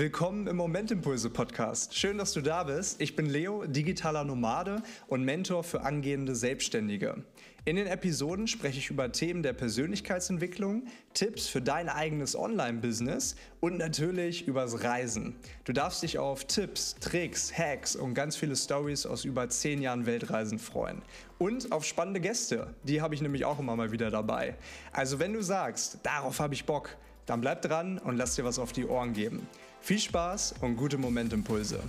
Willkommen im Momentimpulse Podcast. Schön, dass du da bist. Ich bin Leo, digitaler Nomade und Mentor für angehende Selbstständige. In den Episoden spreche ich über Themen der Persönlichkeitsentwicklung, Tipps für dein eigenes Online-Business und natürlich übers Reisen. Du darfst dich auf Tipps, Tricks, Hacks und ganz viele Stories aus über zehn Jahren Weltreisen freuen. Und auf spannende Gäste. Die habe ich nämlich auch immer mal wieder dabei. Also wenn du sagst, darauf habe ich Bock, dann bleib dran und lass dir was auf die Ohren geben. Viel Spaß und gute Momentimpulse.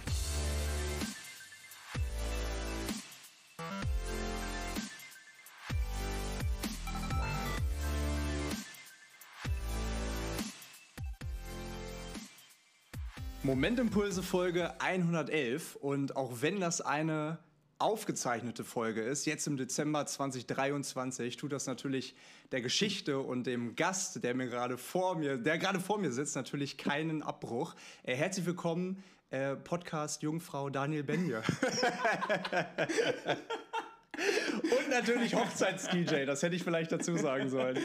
Momentimpulse Folge 111 und auch wenn das eine aufgezeichnete Folge ist, jetzt im Dezember 2023, tut das natürlich der Geschichte und dem Gast, der mir gerade vor mir, der gerade vor mir sitzt, natürlich keinen Abbruch. Äh, herzlich willkommen, äh, Podcast Jungfrau Daniel Benje. Und natürlich Hochzeits-DJ, das hätte ich vielleicht dazu sagen sollen.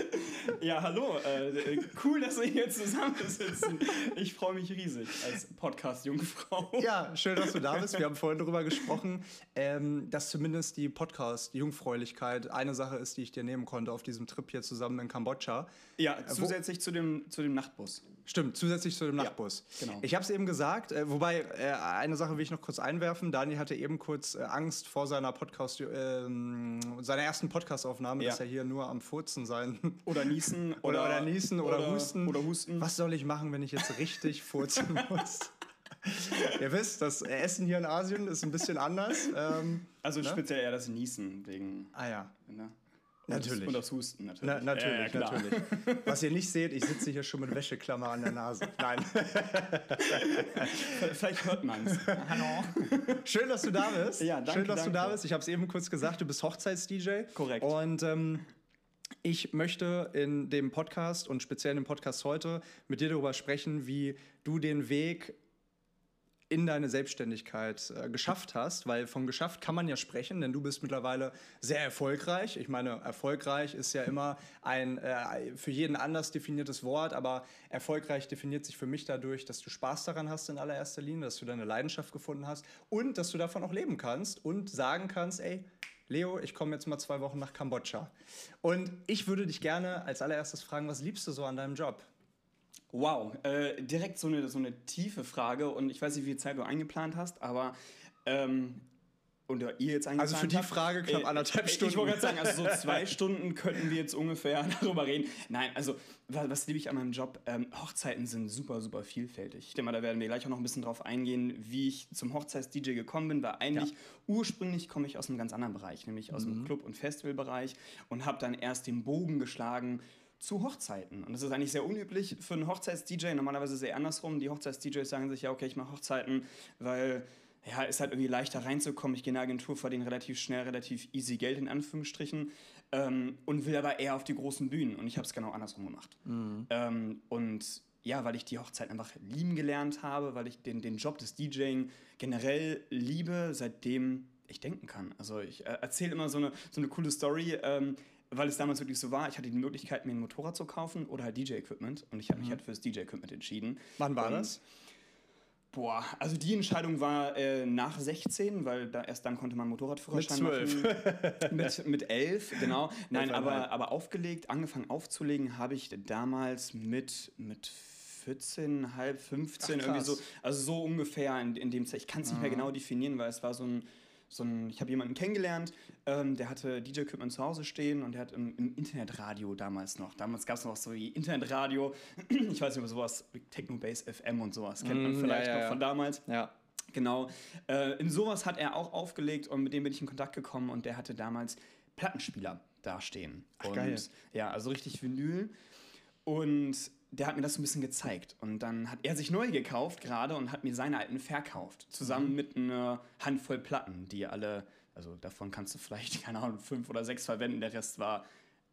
Ja, hallo. Äh, cool, dass wir hier zusammensitzen. Ich freue mich riesig als Podcast-Jungfrau. Ja, schön, dass du da bist. Wir haben vorhin darüber gesprochen, ähm, dass zumindest die Podcast-Jungfräulichkeit eine Sache ist, die ich dir nehmen konnte auf diesem Trip hier zusammen in Kambodscha. Ja, äh, zusätzlich zu dem, zu dem Nachtbus. Stimmt, zusätzlich zu dem Nachtbus. Ja, genau. Ich habe es eben gesagt, äh, wobei äh, eine Sache will ich noch kurz einwerfen. Daniel hatte eben kurz äh, Angst vor seiner Podcast- ähm, seiner ersten Podcastaufnahme, ja. dass er hier nur am Furzen sein. Oder niesen. oder, oder, niesen oder, oder, husten. Oder husten. Was soll ich machen, wenn ich jetzt richtig furzen muss? Ihr wisst, das Essen hier in Asien ist ein bisschen anders. Ähm, also ne? speziell eher das Niesen wegen. Ah ja. Ne? Natürlich. Und das Husten natürlich. Na, natürlich, ja, natürlich. Was ihr nicht seht, ich sitze hier schon mit Wäscheklammer an der Nase. Nein. Vielleicht hört man es. Hallo. Schön, dass du da bist. Ja, danke. Schön, dass danke. du da bist. Ich habe es eben kurz gesagt, du bist Hochzeits-DJ. Korrekt. Und ähm, ich möchte in dem Podcast und speziell in dem Podcast heute mit dir darüber sprechen, wie du den Weg in deine Selbstständigkeit äh, geschafft hast, weil von geschafft kann man ja sprechen, denn du bist mittlerweile sehr erfolgreich. Ich meine, erfolgreich ist ja immer ein äh, für jeden anders definiertes Wort, aber erfolgreich definiert sich für mich dadurch, dass du Spaß daran hast in allererster Linie, dass du deine Leidenschaft gefunden hast und dass du davon auch leben kannst und sagen kannst, ey, Leo, ich komme jetzt mal zwei Wochen nach Kambodscha. Und ich würde dich gerne als allererstes fragen, was liebst du so an deinem Job? Wow, äh, direkt so eine, so eine tiefe Frage und ich weiß nicht, wie viel Zeit du eingeplant hast, aber ähm, oder ihr jetzt eingeplant Also für die Frage knapp äh, anderthalb Stunden. Ich wollte gerade sagen, also so zwei Stunden könnten wir jetzt ungefähr darüber reden. Nein, also was, was liebe ich an meinem Job? Ähm, Hochzeiten sind super, super vielfältig. Ich denke mal, da werden wir gleich auch noch ein bisschen drauf eingehen, wie ich zum Hochzeits-DJ gekommen bin, weil eigentlich ja. ursprünglich komme ich aus einem ganz anderen Bereich, nämlich aus mhm. dem Club- und Festivalbereich und habe dann erst den Bogen geschlagen zu Hochzeiten. Und das ist eigentlich sehr unüblich für einen Hochzeits-DJ. Normalerweise ist es eher andersrum. Die Hochzeits-DJs sagen sich, ja, okay, ich mache Hochzeiten, weil ja, ist halt irgendwie leichter reinzukommen. Ich gehe in eine Agentur, verdiene relativ schnell, relativ easy Geld in Anführungsstrichen ähm, und will aber eher auf die großen Bühnen. Und ich habe es genau andersrum gemacht. Mhm. Ähm, und ja, weil ich die Hochzeit einfach lieben gelernt habe, weil ich den, den Job des DJing generell liebe, seitdem ich denken kann. Also ich äh, erzähle immer so eine, so eine coole Story. Ähm, weil es damals wirklich so war, ich hatte die Möglichkeit, mir ein Motorrad zu kaufen oder halt DJ-Equipment. Und ich habe mich mhm. halt fürs DJ-Equipment entschieden. Wann war und, das? Boah, also die Entscheidung war äh, nach 16, weil da, erst dann konnte man Motorradführerschein mit 12. machen. mit, mit 11, genau. Nein, aber, aber aufgelegt, angefangen aufzulegen habe ich damals mit, mit 14, halb 15, Ach, irgendwie so. Also so ungefähr in, in dem Zeit. Ich kann es nicht mehr genau definieren, weil es war so ein so ein, ich habe jemanden kennengelernt, ähm, der hatte DJ-Equipment zu Hause stehen und der hat im, im Internetradio damals noch, damals gab es noch so wie Internetradio, ich weiß nicht, über sowas, Techno-Base FM und sowas, kennt man mm, vielleicht ja, ja, noch von damals. Ja. Genau. Äh, in sowas hat er auch aufgelegt und mit dem bin ich in Kontakt gekommen und der hatte damals Plattenspieler dastehen. Ach, und, geil. Ja, also richtig Vinyl. Und der hat mir das so ein bisschen gezeigt. Und dann hat er sich neu gekauft gerade und hat mir seine alten verkauft. Zusammen mhm. mit einer Handvoll Platten, die alle, also davon kannst du vielleicht, keine Ahnung, fünf oder sechs verwenden. Der Rest war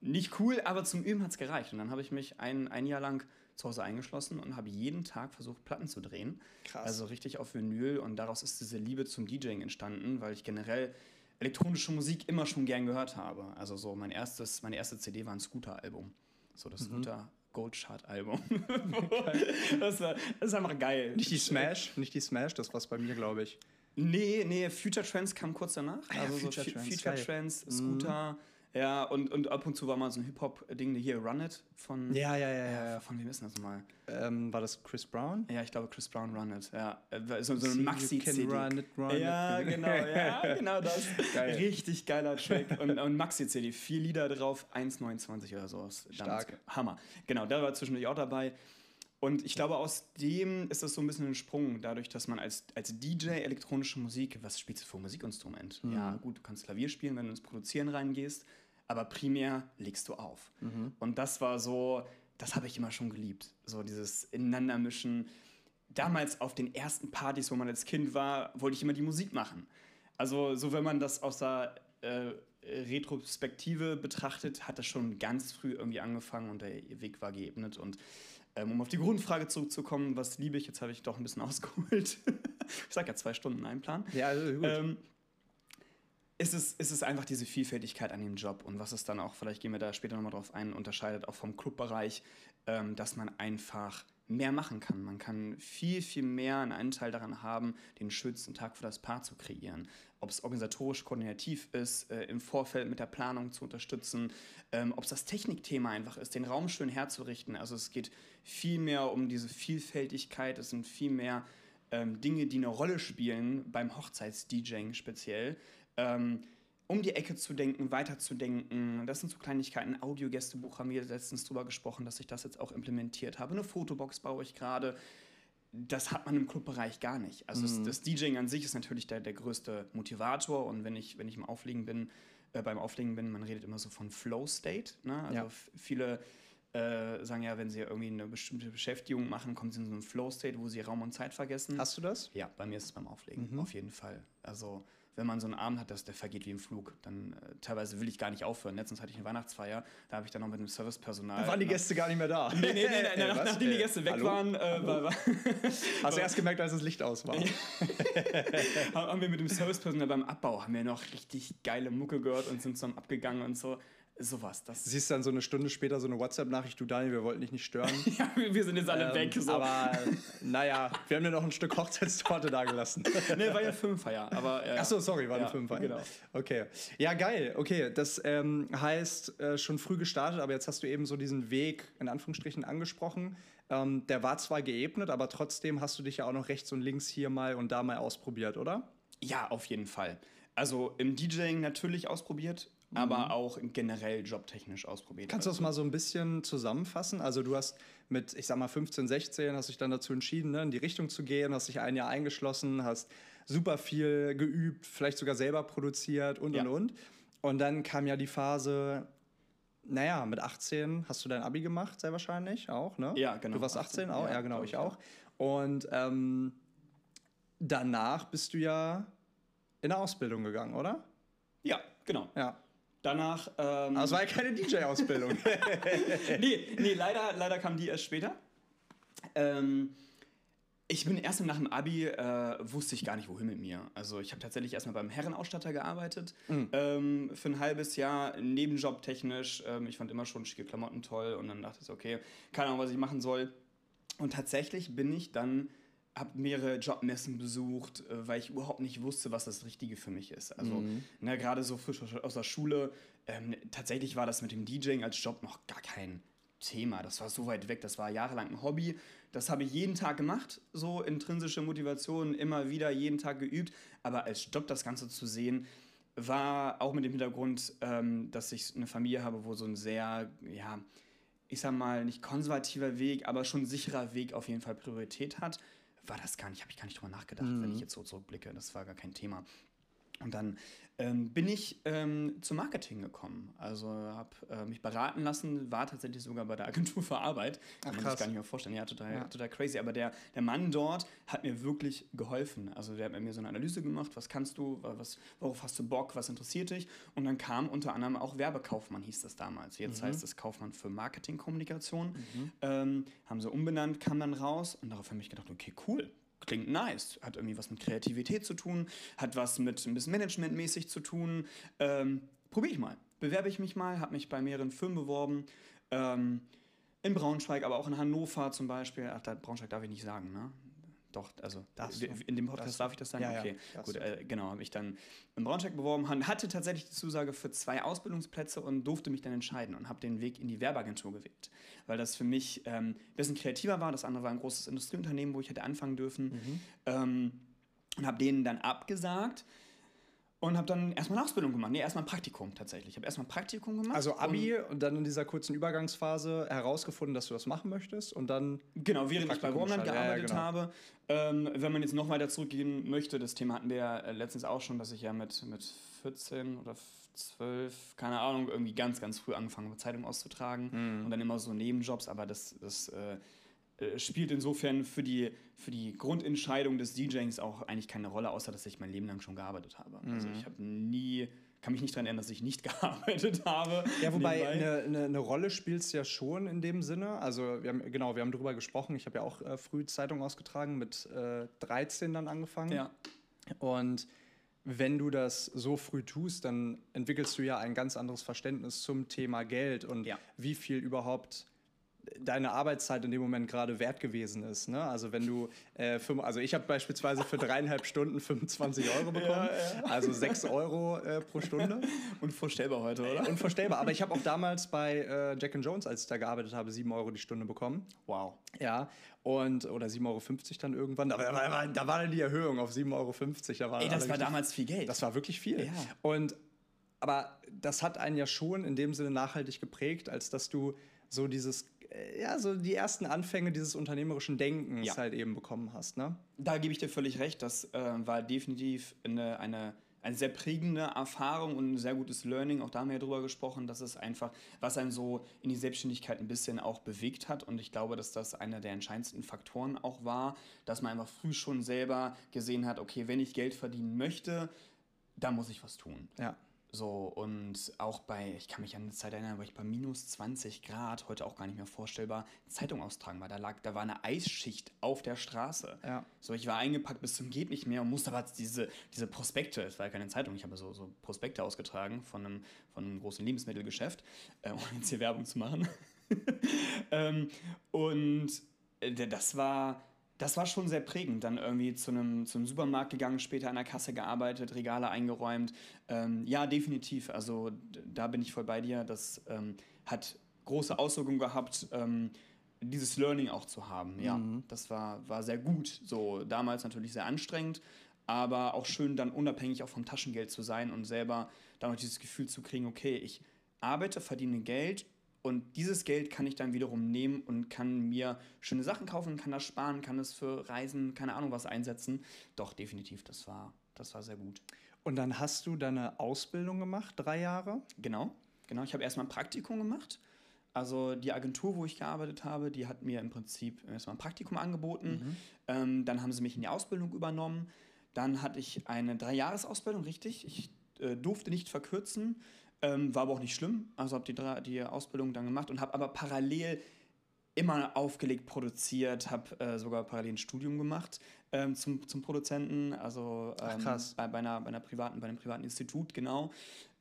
nicht cool, aber zum Üben hat es gereicht. Und dann habe ich mich ein, ein Jahr lang zu Hause eingeschlossen und habe jeden Tag versucht, Platten zu drehen. Krass. Also richtig auf Vinyl. Und daraus ist diese Liebe zum DJing entstanden, weil ich generell elektronische Musik immer schon gern gehört habe. Also so mein erstes, meine erste CD war ein Scooter-Album. So das mhm. Scooter Goldchart-Album. das, war, das ist einfach geil. Nicht die Smash, nicht die Smash, das war's bei mir, glaube ich. Nee, nee, Future Trends kam kurz danach. Ah, also so Future Fu- Trends, Future. Trends, Scooter. Ja, und, und ab und zu war mal so ein Hip-Hop-Ding, hier Run It von. Ja, ja, ja, ja. Von wem ist das nochmal? Ähm, war das Chris Brown? Ja, ich glaube Chris Brown Run It. Ja, Äh, so, so you Maxi-CD. can run it, run Ja, it. genau, ja, genau das. Geil. Richtig geiler Track. Und, und Maxi-CD, vier Lieder drauf, 1,29 oder. Damals. Stark. Hammer. Genau, der war zwischendurch auch dabei. Und ich glaube, aus dem ist das so ein bisschen ein Sprung, dadurch, dass man als, als DJ elektronische Musik, was spielst du für ein Musikinstrument? Mhm. Ja, gut, du kannst Klavier spielen, wenn du ins Produzieren reingehst, aber primär legst du auf. Mhm. Und das war so, das habe ich immer schon geliebt. So dieses Ineinandermischen. Damals auf den ersten Partys, wo man als Kind war, wollte ich immer die Musik machen. Also, so wenn man das aus der äh, Retrospektive betrachtet, hat das schon ganz früh irgendwie angefangen und der Weg war geebnet. Und ähm, um auf die Grundfrage zurückzukommen, was liebe ich, jetzt habe ich doch ein bisschen ausgeholt. ich sag ja zwei Stunden einplanen. Ja, also gut. Ähm, ist es, ist es einfach diese Vielfältigkeit an dem Job und was es dann auch, vielleicht gehen wir da später nochmal drauf ein, unterscheidet auch vom Clubbereich, ähm, dass man einfach mehr machen kann. Man kann viel, viel mehr einen Anteil daran haben, den schönsten Tag für das Paar zu kreieren. Ob es organisatorisch koordinativ ist, äh, im Vorfeld mit der Planung zu unterstützen, ähm, ob es das Technikthema einfach ist, den Raum schön herzurichten. Also es geht viel mehr um diese Vielfältigkeit, es sind viel mehr ähm, Dinge, die eine Rolle spielen, beim Hochzeits-DJing speziell. Ähm, um die Ecke zu denken, weiterzudenken. Das sind so Kleinigkeiten. Audiogästebuch haben wir letztens drüber gesprochen, dass ich das jetzt auch implementiert habe. Eine Fotobox baue ich gerade. Das hat man im Clubbereich gar nicht. Also das, das DJing an sich ist natürlich der, der größte Motivator. Und wenn ich, wenn ich im Auflegen bin, äh, beim Auflegen bin, man redet immer so von Flow State. Ne? Also Ja. viele äh, sagen ja, wenn sie irgendwie eine bestimmte Beschäftigung machen, kommen sie in so einen Flow State, wo sie Raum und Zeit vergessen. Hast du das? Ja, bei mir ist es beim Auflegen, Mhm. auf jeden Fall. Also, wenn man so einen Abend hat, dass der vergeht wie im Flug, dann äh, teilweise will ich gar nicht aufhören. Letztens hatte ich eine Weihnachtsfeier, da habe ich dann noch mit dem Servicepersonal. Da waren die Gäste gar nicht mehr da. Nee, nee, nee, nee, Ey, nach, nachdem die Ey, Gäste weg hallo? waren, äh, war, war, Hast du erst gemerkt, als das Licht aus war? haben wir mit dem Servicepersonal beim Abbau haben wir noch richtig geile Mucke gehört und sind zusammen abgegangen und so. Sowas. Das, Siehst dann so eine Stunde später so eine WhatsApp-Nachricht, du Daniel, wir wollten dich nicht stören. ja, wir sind jetzt alle Ähm, weg. So. Aber naja, wir haben dir noch ein Stück Hochzeitstorte da gelassen. nee, war ja Filmfeier. Aber, äh, Achso, sorry, war ja, eine Fünfer. Genau. Okay. Ja, geil. Okay, das ähm, heißt, äh, schon früh gestartet, aber jetzt hast du eben so diesen Weg in Anführungsstrichen angesprochen. Ähm, der war zwar geebnet, aber trotzdem hast du dich ja auch noch rechts und links hier mal und da mal ausprobiert, oder? Ja, auf jeden Fall. Also im DJing natürlich ausprobiert, aber auch generell jobtechnisch ausprobiert. Mhm. Kannst du das mal so ein bisschen zusammenfassen? Also du hast mit, ich sag mal, 15, 16 hast dich dann dazu entschieden, ne, in die Richtung zu gehen, hast dich ein Jahr eingeschlossen, hast super viel geübt, vielleicht sogar selber produziert und, Ja. und, und. Und dann kam ja die Phase, naja, mit 18 hast du dein Abi gemacht, sehr wahrscheinlich auch, ne? Ja, genau, Du warst 18, 18, auch? Ja, ja, genau, ich ich, auch. Und ähm, danach bist du ja in eine Ausbildung gegangen, oder? Ja, genau. Ja. Danach. Ähm, Aber es war ja keine DJ-Ausbildung. nee, nee leider, leider kam die erst später. Ähm, ich bin erst nach dem Abi, äh, wusste ich gar nicht, wohin mit mir. Also ich habe tatsächlich erstmal beim Herrenausstatter gearbeitet, ähm, für ein halbes Jahr, Nebenjob technisch. Ähm, ich fand immer schon schicke Klamotten toll und dann dachte ich, okay, keine Ahnung, was ich machen soll. Und tatsächlich bin ich dann, habe mehrere Jobmessen besucht, äh, weil ich überhaupt nicht wusste, was das Richtige für mich ist. Also ne, gerade so frisch aus- aus der Schule, ähm, tatsächlich war das mit dem DJing als Job noch gar kein Thema. Das war so weit weg, das war jahrelang ein Hobby. Das habe ich jeden Tag gemacht, so intrinsische Motivation, immer wieder jeden Tag geübt. Aber als Job das Ganze zu sehen, war auch mit dem Hintergrund, ähm, dass ich eine Familie habe, wo so ein sehr, ja, ich sag mal, nicht konservativer Weg, aber schon sicherer Weg auf jeden Fall Priorität hat, war das gar nicht, habe ich gar nicht drüber nachgedacht, wenn ich jetzt so zurückblicke. Das war gar kein Thema. Und dann ähm, bin ich ähm, zum Marketing gekommen. Also habe äh, mich beraten lassen, war tatsächlich sogar bei der Agentur für Arbeit. Kann man sich gar nicht mehr vorstellen. Ja, total, Ja. total crazy. Aber der, der Mann dort hat mir wirklich geholfen. Also der hat mir so eine Analyse gemacht, was kannst du, was, worauf hast du Bock, was interessiert dich. Und dann kam unter anderem auch Werbekaufmann, hieß das damals. Jetzt heißt es Kaufmann für Marketingkommunikation. Ähm, haben sie umbenannt, kam dann raus und darauf habe ich gedacht, okay, cool klingt nice. Hat irgendwie was mit Kreativität zu tun, hat was mit ein bisschen managementmäßig zu tun. Ähm, Probiere ich mal. Bewerbe ich mich mal, habe mich bei mehreren Firmen beworben. Ähm, In Braunschweig, aber auch in Hannover zum Beispiel. Ach, Braunschweig darf ich nicht sagen, ne? Doch, also Darfst du. in dem Podcast Darfst darf ich das sagen? Ja, ja, okay, darfst gut, äh, genau, habe ich dann in Braunschweig beworben, hatte tatsächlich die Zusage für zwei Ausbildungsplätze und durfte mich dann entscheiden und habe den Weg in die Werbeagentur gewählt, weil das für mich ähm, ein bisschen kreativer war. Das andere war ein großes Industrieunternehmen, wo ich hätte anfangen dürfen Mhm. ähm, und habe denen dann abgesagt. Und habe dann erstmal eine Ausbildung gemacht. Nee, erstmal ein Praktikum tatsächlich. Ich habe erstmal ein Praktikum gemacht. Also und- Abi und dann in dieser kurzen Übergangsphase herausgefunden, dass du das machen möchtest und dann Genau, während ich bei Wurmland schreiben. Ja, ja, gearbeitet genau. habe. Ähm, wenn man jetzt noch weiter zurückgehen möchte, das Thema hatten wir ja äh, letztens auch schon, dass ich ja mit, mit 14 oder 12, keine Ahnung, irgendwie ganz, ganz früh angefangen habe, Zeitung auszutragen Mhm. und dann immer so Nebenjobs, aber das, das äh, spielt insofern für die, für die Grundentscheidung des DJings auch eigentlich keine Rolle, außer dass ich mein Leben lang schon gearbeitet habe. Also Mhm. ich habe nie, kann mich nicht daran erinnern, dass ich nicht gearbeitet habe. Ja, wobei eine, eine, eine Rolle spielt es ja schon in dem Sinne. Also wir haben, genau, wir haben darüber gesprochen. Ich habe ja auch äh, früh Zeitung ausgetragen, mit äh, 13 dann angefangen. Ja. Und wenn du das so früh tust, dann entwickelst du ja ein ganz anderes Verständnis zum Thema Geld und Ja. wie viel überhaupt deine Arbeitszeit in dem Moment gerade wert gewesen ist. Ne? Also wenn du, äh, fünf- also ich habe beispielsweise für dreieinhalb Stunden 25 Euro bekommen, also 6 Euro äh, pro Stunde. Unvorstellbar heute, oder? Unvorstellbar. Aber ich habe auch damals bei äh, Jack and Jones, als ich da gearbeitet habe, 7 Euro die Stunde bekommen. Wow. Ja. Und, oder 7,50 Euro dann irgendwann. Da, war- da, war- da war dann die Erhöhung auf 7,50 Euro. Da waren Ey, das war damals viel Geld. Das war wirklich viel. Ja. Und aber das hat einen ja schon in dem Sinne nachhaltig geprägt, als dass du so dieses, ja, so die ersten Anfänge dieses unternehmerischen Denkens Ja. halt eben bekommen hast, ne? Da gebe ich dir völlig recht. Das äh, war definitiv eine, eine, eine sehr prägende Erfahrung und ein sehr gutes Learning. Auch da haben wir ja drüber gesprochen, dass es einfach, was einen so in die Selbstständigkeit ein bisschen auch bewegt hat. Und ich glaube, dass das einer der entscheidendsten Faktoren auch war, dass man einfach früh schon selber gesehen hat, okay, wenn ich Geld verdienen möchte, dann muss ich was tun. Ja. So, und auch bei, ich kann mich an eine Zeit erinnern, wo ich bei minus 20 Grad, heute auch gar nicht mehr vorstellbar, Zeitung austragen war. Da lag, da war eine Eisschicht auf der Straße. Ja. So, ich war eingepackt bis zum geht nicht mehr und musste aber diese, diese Prospekte, es war ja keine Zeitung, ich habe so, so Prospekte ausgetragen von einem, von einem großen Lebensmittelgeschäft, äh, ohne jetzt hier Werbung zu machen. ähm, und äh, das war, das war schon sehr prägend. Dann irgendwie zu einem, zu einem Supermarkt gegangen, später an der Kasse gearbeitet, Regale eingeräumt. Ähm, ja, definitiv. Also da bin ich voll bei dir. Das ähm, hat große Auswirkungen gehabt, ähm, dieses Learning auch zu haben. Ja, das war, war sehr gut. So damals natürlich sehr anstrengend, aber auch schön dann unabhängig auch vom Taschengeld zu sein und selber dann auch dieses Gefühl zu kriegen, okay, ich arbeite, verdiene Geld und dieses Geld kann ich dann wiederum nehmen und kann mir schöne Sachen kaufen, kann das sparen, kann es für Reisen, keine Ahnung was einsetzen. Doch, definitiv, das war, das war sehr gut. Und dann hast du deine Ausbildung gemacht, drei Jahre. Genau, genau. Ich habe erstmal ein Praktikum gemacht. Also die Agentur, wo ich gearbeitet habe, die hat mir im Prinzip erstmal ein Praktikum angeboten. Ähm, dann haben sie mich in die Ausbildung übernommen. Dann hatte ich eine Dreijahresausbildung, richtig. Ich äh, durfte nicht verkürzen, ähm, war aber auch nicht schlimm. Also habe die, drei- die Ausbildung dann gemacht und habe aber parallel immer aufgelegt, produziert, habe äh, sogar parallel ein Studium gemacht ähm, zum, zum Produzenten, also ähm, krass. Bei, bei, einer, bei, einer privaten, bei einem privaten Institut, genau.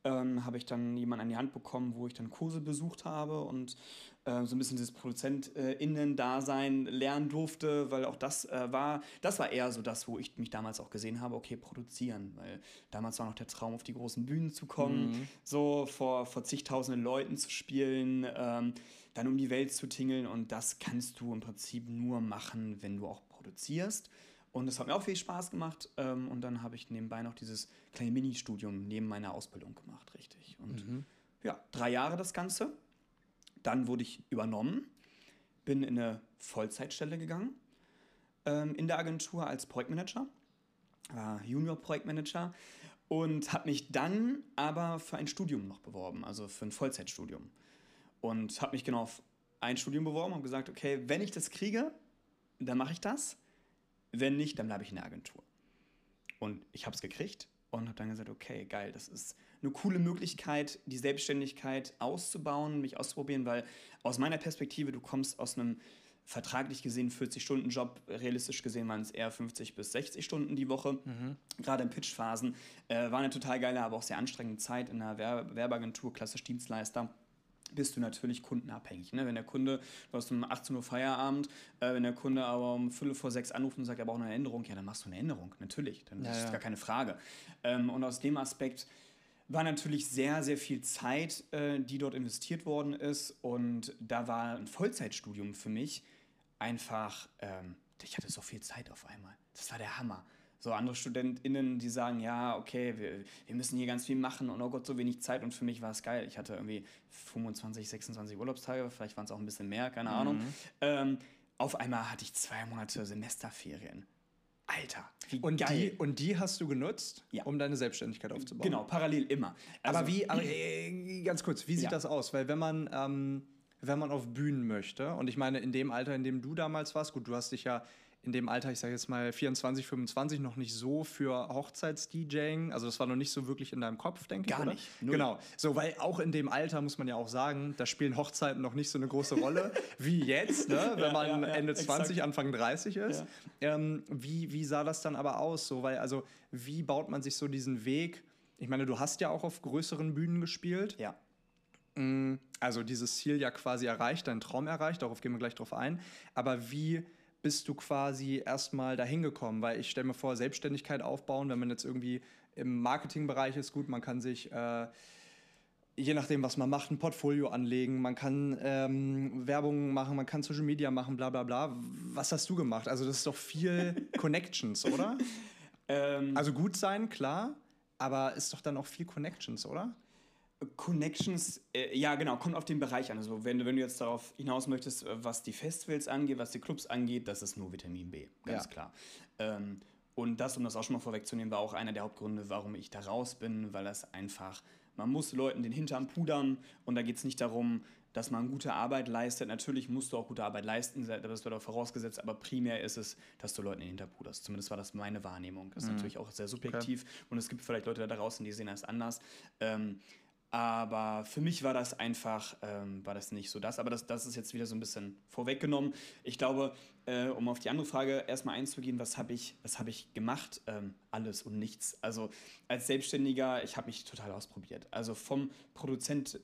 Ähm, habe ich dann jemanden an die Hand bekommen, wo ich dann Kurse besucht habe und äh, so ein bisschen dieses ProduzentInnen-Dasein lernen durfte, weil auch das äh, war, das war eher so das, wo ich mich damals auch gesehen habe, okay, produzieren, weil damals war noch der Traum, auf die großen Bühnen zu kommen, so vor, vor zigtausenden Leuten zu spielen, ähm, dann um die Welt zu tingeln und das kannst du im Prinzip nur machen, wenn du auch produzierst. Und das hat mir auch viel Spaß gemacht. Ähm, und dann habe ich nebenbei noch dieses kleine Mini-Studium neben meiner Ausbildung gemacht, richtig. Und ja, drei Jahre das Ganze. Dann wurde ich übernommen, bin in eine Vollzeitstelle gegangen ähm, in der Agentur als Projektmanager, äh, Junior-Projektmanager und habe mich dann aber für ein Studium noch beworben, also für ein Vollzeitstudium. Und habe mich genau auf ein Studium beworben und gesagt, okay, wenn ich das kriege, dann mache ich das. Wenn nicht, dann bleibe ich in der Agentur. Und ich habe es gekriegt und habe dann gesagt, okay, geil, das ist eine coole Möglichkeit, die Selbstständigkeit auszubauen, mich auszuprobieren, weil aus meiner Perspektive, du kommst aus einem vertraglich gesehen 40-Stunden-Job, realistisch gesehen waren es eher 50 bis 60 Stunden die Woche. Gerade in Pitchphasen äh, war eine total geile, aber auch sehr anstrengende Zeit in einer Werbe Werbeagentur, klassisch Dienstleister. Bist du natürlich kundenabhängig. Ne? Wenn der Kunde, du hast um 18 Uhr Feierabend, äh, wenn der Kunde aber um Viertel vor sechs anruft und sagt, er braucht eine Änderung, ja, dann machst du eine Änderung, natürlich. Dann ja, ist ja. gar keine Frage. Ähm, und aus dem Aspekt war natürlich sehr, sehr viel Zeit, äh, die dort investiert worden ist. Und da war ein Vollzeitstudium für mich einfach, ähm, ich hatte so viel Zeit auf einmal. Das war der Hammer. So andere StudentInnen, die sagen, ja, okay, wir, wir müssen hier ganz viel machen und oh Gott, so wenig Zeit. Und für mich war es geil. Ich hatte irgendwie 25, 26 Urlaubstage, vielleicht waren es auch ein bisschen mehr, keine mhm. Ahnung. Ähm, auf einmal hatte ich zwei Monate Semesterferien. Alter, wie und geil. Die, und die hast du genutzt, ja. um deine Selbstständigkeit aufzubauen? Genau, parallel immer. Also, aber wie, aber, äh, ganz kurz, wie sieht ja. das aus? Weil wenn man, ähm, wenn man auf Bühnen möchte, und ich meine, in dem Alter, in dem du damals warst, gut, du hast dich ja in dem Alter, ich sage jetzt mal 24, 25, noch nicht so für Hochzeits-DJing. Also das war noch nicht so wirklich in deinem Kopf, denke ich. Gar nicht. Null. Genau. So, weil auch in dem Alter muss man ja auch sagen, da spielen Hochzeiten noch nicht so eine große Rolle wie jetzt, ne? wenn ja, man ja, ja, Ende 20, exakt. Anfang 30 ist. Ähm, wie, wie sah das dann aber aus? So, weil, also, wie baut man sich so diesen Weg? Ich meine, du hast ja auch auf größeren Bühnen gespielt. Ja. Mm, also dieses Ziel ja quasi erreicht, deinen Traum erreicht, darauf gehen wir gleich drauf ein. Aber wie bist du quasi erstmal dahin gekommen? Weil ich stelle mir vor, Selbstständigkeit aufbauen, wenn man jetzt irgendwie im Marketingbereich ist, gut, man kann sich, äh, je nachdem, was man macht, ein Portfolio anlegen, man kann ähm, Werbung machen, man kann Social Media machen, bla bla bla. Was hast du gemacht? Also das ist doch viel Connections, oder? Ähm, also gut sein, klar, aber ist doch dann auch viel Connections, oder? Connections, äh, ja genau, kommt auf den Bereich an. Also wenn, wenn du jetzt darauf hinaus möchtest, äh, was die Festivals angeht, was die Clubs angeht, das ist nur Vitamin B, ganz ja. klar. Ähm, und das, um das auch schon mal vorwegzunehmen, war auch einer der Hauptgründe, warum ich da raus bin, weil das einfach, man muss Leuten den Hintern pudern und da geht es nicht darum, dass man gute Arbeit leistet. Natürlich musst du auch gute Arbeit leisten, das wird auch vorausgesetzt, aber primär ist es, dass du Leuten den Hintern puderst. Zumindest war das meine Wahrnehmung. Das ist mhm. natürlich auch sehr subjektiv okay. und es gibt vielleicht Leute da draußen, die sehen das anders. Ähm, aber für mich war das einfach, ähm, war das nicht so das. Aber das, das ist jetzt wieder so ein bisschen vorweggenommen. Ich glaube, äh, um auf die andere Frage erstmal einzugehen, was habe ich, hab ich gemacht? Ähm, alles und nichts. Also als Selbstständiger, ich habe mich total ausprobiert. Also vom Produzent,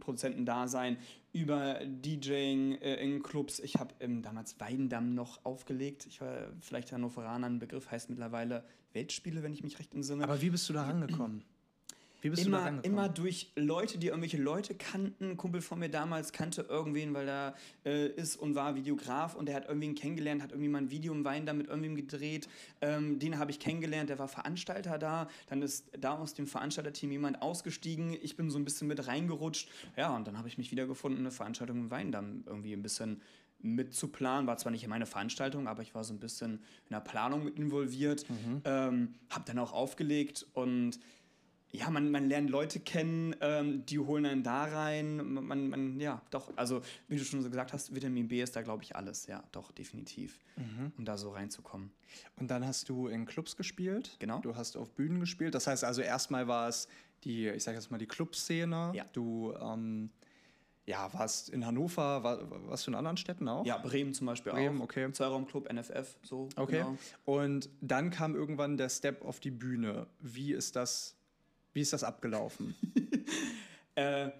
Produzentendasein über DJing äh, in Clubs. Ich habe ähm, damals Weidendamm noch aufgelegt. Ich war vielleicht Hannoveraner, ein Begriff heißt mittlerweile Weltspiele, wenn ich mich recht entsinne. Aber wie bist du da rangekommen? Wie bist immer, du da Immer durch Leute, die irgendwelche Leute kannten. Ein Kumpel von mir damals kannte irgendwen, weil er äh, ist und war Videograf und der hat irgendwen kennengelernt, hat irgendwie mal ein Video im Wein da mit irgendwem gedreht. Ähm, den habe ich kennengelernt, der war Veranstalter da. Dann ist da aus dem Veranstalterteam jemand ausgestiegen. Ich bin so ein bisschen mit reingerutscht. Ja, und dann habe ich mich wiedergefunden, eine Veranstaltung im Wein dann irgendwie ein bisschen mitzuplanen. War zwar nicht in meine Veranstaltung, aber ich war so ein bisschen in der Planung mit involviert. Mhm. Ähm, habe dann auch aufgelegt und ja, man, man lernt Leute kennen, ähm, die holen einen da rein. Man, man, ja, doch, also wie du schon so gesagt hast, Vitamin B ist da, glaube ich, alles. Ja, doch, definitiv, mhm. um da so reinzukommen. Und dann hast du in Clubs gespielt. Genau. Du hast auf Bühnen gespielt. Das heißt also, erstmal war es die, ich sage jetzt mal, die Clubszene. Ja. Du, ähm, ja, warst in Hannover, war, was für in anderen Städten auch? Ja, Bremen zum Beispiel Bremen, auch. okay. Zweiraumclub, NFF, so. Okay. Genau. Und dann kam irgendwann der Step auf die Bühne. Wie ist das wie ist das abgelaufen? äh,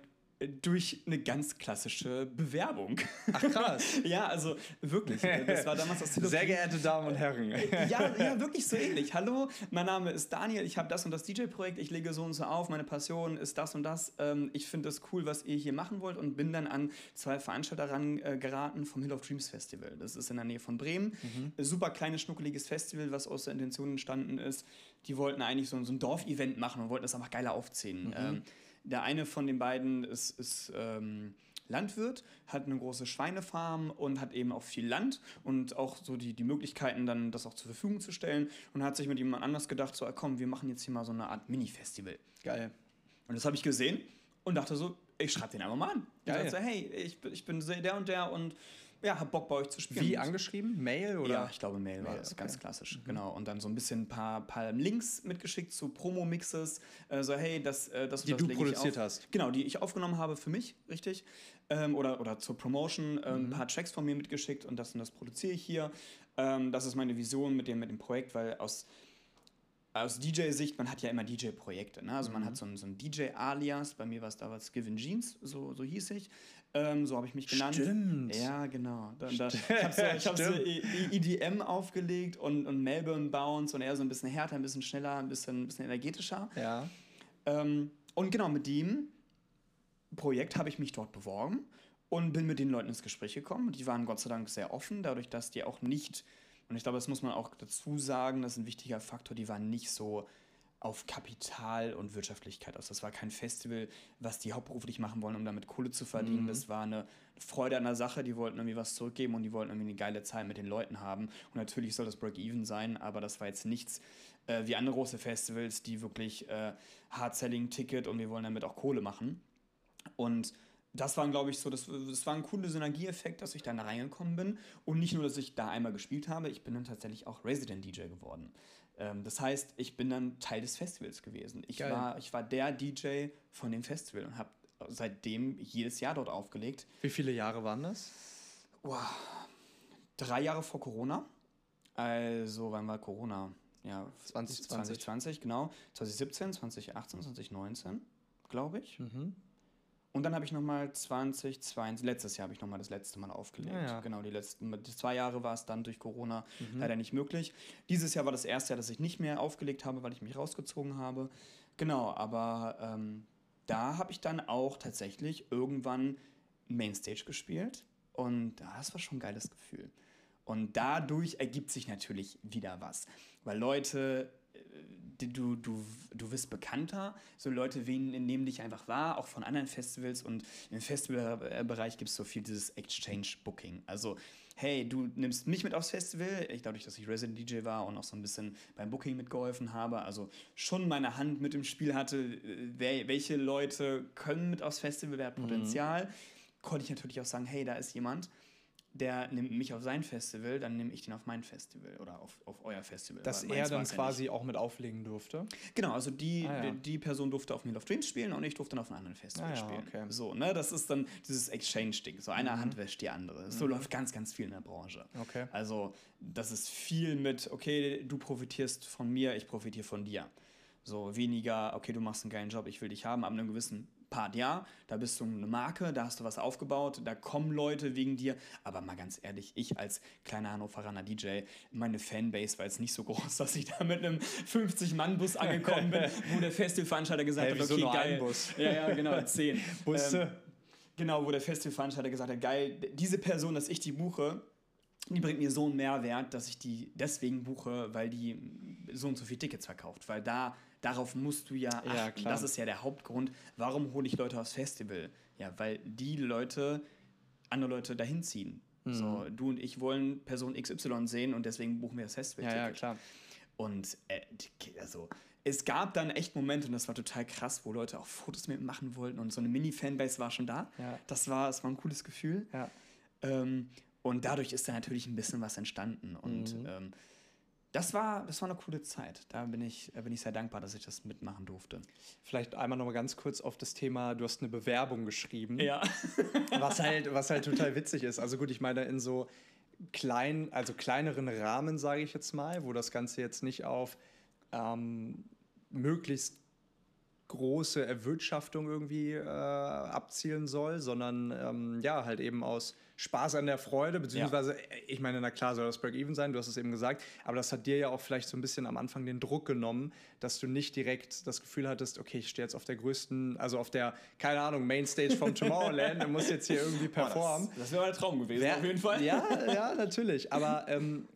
durch eine ganz klassische Bewerbung. Ach krass. ja, also wirklich. Das war damals das Telefon. Sehr geehrte Damen und Herren. ja, ja, wirklich so ähnlich. Hallo, mein Name ist Daniel, ich habe das und das DJ-Projekt, ich lege so und so auf, meine Passion ist das und das. Ähm, ich finde es cool, was ihr hier machen wollt und bin dann an zwei Veranstalter ran äh, geraten vom Hill of Dreams Festival. Das ist in der Nähe von Bremen. Mhm. Super kleines, schnuckeliges Festival, was aus der Intention entstanden ist. Die wollten eigentlich so, so ein Dorfevent machen und wollten das einfach geiler aufziehen. Mhm. Ähm, der eine von den beiden ist, ist ähm, Landwirt, hat eine große Schweinefarm und hat eben auch viel Land und auch so die, die Möglichkeiten, dann das auch zur Verfügung zu stellen. Und hat sich mit jemand anders gedacht, so, komm, wir machen jetzt hier mal so eine Art Mini-Festival. Geil. Und das habe ich gesehen und dachte so, ich schreibe den einfach mal an. Ich dachte hey, ich, ich bin der und der und ja, hab Bock bei euch zu spielen. Wie angeschrieben? Mail oder? Ja, ich glaube Mail, Mail war das, okay. ganz klassisch. Mhm. Genau. Und dann so ein bisschen ein paar, paar Links mitgeschickt zu Promo-Mixes. Äh, so, hey, das, äh, das Die das du produziert hast. Genau, die ich aufgenommen habe für mich, richtig. Ähm, oder, oder zur Promotion äh, mhm. ein paar Tracks von mir mitgeschickt und das und das produziere ich hier. Ähm, das ist meine Vision mit dem, mit dem Projekt, weil aus aus DJ-Sicht, man hat ja immer DJ-Projekte. Ne? Also mhm. man hat so ein, so ein DJ-Alias, bei mir war es damals Given Jeans, so, so hieß ich. Ähm, so habe ich mich genannt. Stimmt. Ja, genau. Da, da, ich habe so, ich hab so EDM aufgelegt und, und Melbourne Bounce und eher so ein bisschen härter, ein bisschen schneller, ein bisschen, ein bisschen energetischer. Ja. Ähm, und genau mit dem Projekt habe ich mich dort beworben und bin mit den Leuten ins Gespräch gekommen. Die waren Gott sei Dank sehr offen, dadurch, dass die auch nicht und ich glaube, das muss man auch dazu sagen, das ist ein wichtiger Faktor, die waren nicht so auf Kapital und Wirtschaftlichkeit aus. Das war kein Festival, was die hauptberuflich machen wollen, um damit Kohle zu verdienen. Mhm. Das war eine Freude an der Sache, die wollten irgendwie was zurückgeben und die wollten irgendwie eine geile Zeit mit den Leuten haben. Und natürlich soll das Break-Even sein, aber das war jetzt nichts äh, wie andere große Festivals, die wirklich äh, Hard-Selling-Ticket und wir wollen damit auch Kohle machen. Und das war, glaube ich, so, das, das war ein cooler Synergieeffekt, dass ich da reingekommen bin. Und nicht nur, dass ich da einmal gespielt habe, ich bin dann tatsächlich auch Resident DJ geworden. Ähm, das heißt, ich bin dann Teil des Festivals gewesen. Ich, war, ich war der DJ von dem Festival und habe seitdem jedes Jahr dort aufgelegt. Wie viele Jahre waren das? Wow. Drei Jahre vor Corona. Also, wann war Corona? Ja, 2020. 2020, genau. 2017, 2018, 2019, glaube ich. Mhm. Und dann habe ich nochmal 2022, letztes Jahr habe ich nochmal das letzte Mal aufgelegt. Ja, ja. Genau, die letzten zwei Jahre war es dann durch Corona mhm. leider nicht möglich. Dieses Jahr war das erste Jahr, dass ich nicht mehr aufgelegt habe, weil ich mich rausgezogen habe. Genau, aber ähm, da habe ich dann auch tatsächlich irgendwann Mainstage gespielt. Und das war schon ein geiles Gefühl. Und dadurch ergibt sich natürlich wieder was. Weil Leute du, du, du wirst bekannter, so Leute nehmen dich einfach wahr, auch von anderen Festivals und im Festivalbereich gibt es so viel dieses Exchange-Booking. Also, hey, du nimmst mich mit aufs Festival, ich dadurch, dass ich Resident DJ war und auch so ein bisschen beim Booking mitgeholfen habe, also schon meine Hand mit im Spiel hatte, wer, welche Leute können mit aufs Festival, wer hat mhm. Potenzial, mhm. konnte ich natürlich auch sagen, hey, da ist jemand, der nimmt mich auf sein Festival, dann nehme ich den auf mein Festival oder auf, auf euer Festival. Dass er dann quasi auch mit auflegen durfte? Genau, also die, ah, ja. die, die, Person durfte auf Mill of Dreams spielen und ich durfte dann auf einem anderen Festival ah, ja, spielen. Okay. So, ne, das ist dann dieses Exchange-Ding. So eine mhm. Hand wäscht die andere. So mhm. läuft ganz, ganz viel in der Branche. Okay. Also, das ist viel mit, okay, du profitierst von mir, ich profitiere von dir. So weniger, okay, du machst einen geilen Job, ich will dich haben, ab einem gewissen Part, ja, da bist du eine Marke, da hast du was aufgebaut, da kommen Leute wegen dir. Aber mal ganz ehrlich, ich als kleiner Hannoveraner DJ, meine Fanbase war jetzt nicht so groß, dass ich da mit einem 50-Mann-Bus angekommen bin, wo der Festivalveranstalter gesagt hey, hat, okay, geil. Bus? Ja, ja, genau, 10. Busse. Ähm, genau, wo der Festivalveranstalter gesagt hat, geil, diese Person, dass ich die buche, die bringt mir so einen Mehrwert, dass ich die deswegen buche, weil die so und so viele Tickets verkauft. Weil da darauf musst du ja achten. Ja, das ist ja der Hauptgrund, warum hole ich Leute aufs Festival? Ja, weil die Leute andere Leute dahin ziehen. Mhm. So, du und ich wollen Person XY sehen und deswegen buchen wir das Festival. Ja, ja, klar. Und äh, also es gab dann echt Momente, und das war total krass, wo Leute auch Fotos mit machen wollten und so eine Mini-Fanbase war schon da. Ja. Das, war, das war ein cooles Gefühl. Ja. Ähm, und dadurch ist da natürlich ein bisschen was entstanden. Und mhm. ähm, das war, das war eine coole Zeit. Da bin ich, bin ich sehr dankbar, dass ich das mitmachen durfte. Vielleicht einmal noch mal ganz kurz auf das Thema, du hast eine Bewerbung geschrieben. Ja. was, halt, was halt total witzig ist. Also gut, ich meine, in so klein, also kleineren Rahmen, sage ich jetzt mal, wo das Ganze jetzt nicht auf ähm, möglichst große Erwirtschaftung irgendwie äh, abzielen soll, sondern ähm, ja, halt eben aus Spaß an der Freude, beziehungsweise, ja. ich meine, na klar soll das Break-Even sein, du hast es eben gesagt, aber das hat dir ja auch vielleicht so ein bisschen am Anfang den Druck genommen, dass du nicht direkt das Gefühl hattest, okay, ich stehe jetzt auf der größten, also auf der, keine Ahnung, Mainstage vom Tomorrowland und muss jetzt hier irgendwie performen. das, das wäre ein Traum gewesen, Wär, auf jeden Fall. Ja, ja, natürlich, aber ähm,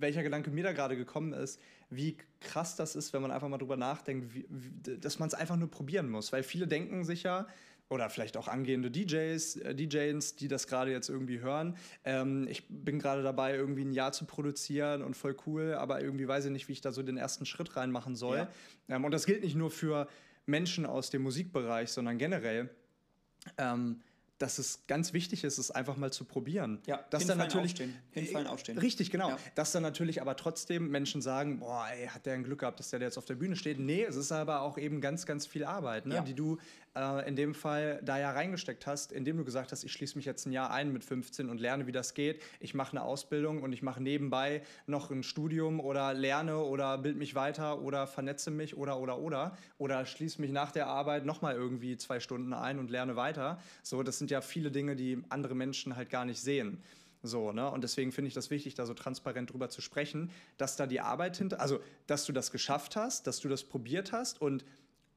welcher Gedanke mir da gerade gekommen ist, wie krass das ist, wenn man einfach mal drüber nachdenkt, wie, wie, dass man es einfach nur probieren muss. Weil viele denken sich ja, oder vielleicht auch angehende DJs, äh, DJs, die das gerade jetzt irgendwie hören. Ähm, ich bin gerade dabei, irgendwie ein Jahr zu produzieren und voll cool, aber irgendwie weiß ich nicht, wie ich da so den ersten Schritt reinmachen soll. Ja. Ähm, und das gilt nicht nur für Menschen aus dem Musikbereich, sondern generell. Ähm, dass es ganz wichtig ist, es einfach mal zu probieren. Ja, dass hinfallen, dann natürlich aufstehen. Hinfallen, aufstehen. Richtig, genau. Ja. Dass dann natürlich aber trotzdem Menschen sagen, boah, ey, hat der ein Glück gehabt, dass der jetzt auf der Bühne steht. Nee, es ist aber auch eben ganz, ganz viel Arbeit, ne, Ja. die du äh, in dem Fall da ja reingesteckt hast, indem du gesagt hast, ich schließe mich jetzt ein Jahr ein mit 15 und lerne, wie das geht. Ich mache eine Ausbildung und ich mache nebenbei noch ein Studium oder lerne oder bild mich weiter oder vernetze mich oder oder oder oder schließe mich nach der Arbeit nochmal irgendwie zwei Stunden ein und lerne weiter. So, das sind ja viele Dinge, die andere Menschen halt gar nicht sehen. So, ne? Und deswegen finde ich das wichtig, da so transparent drüber zu sprechen, dass da die Arbeit hinter, also dass du das geschafft hast, dass du das probiert hast und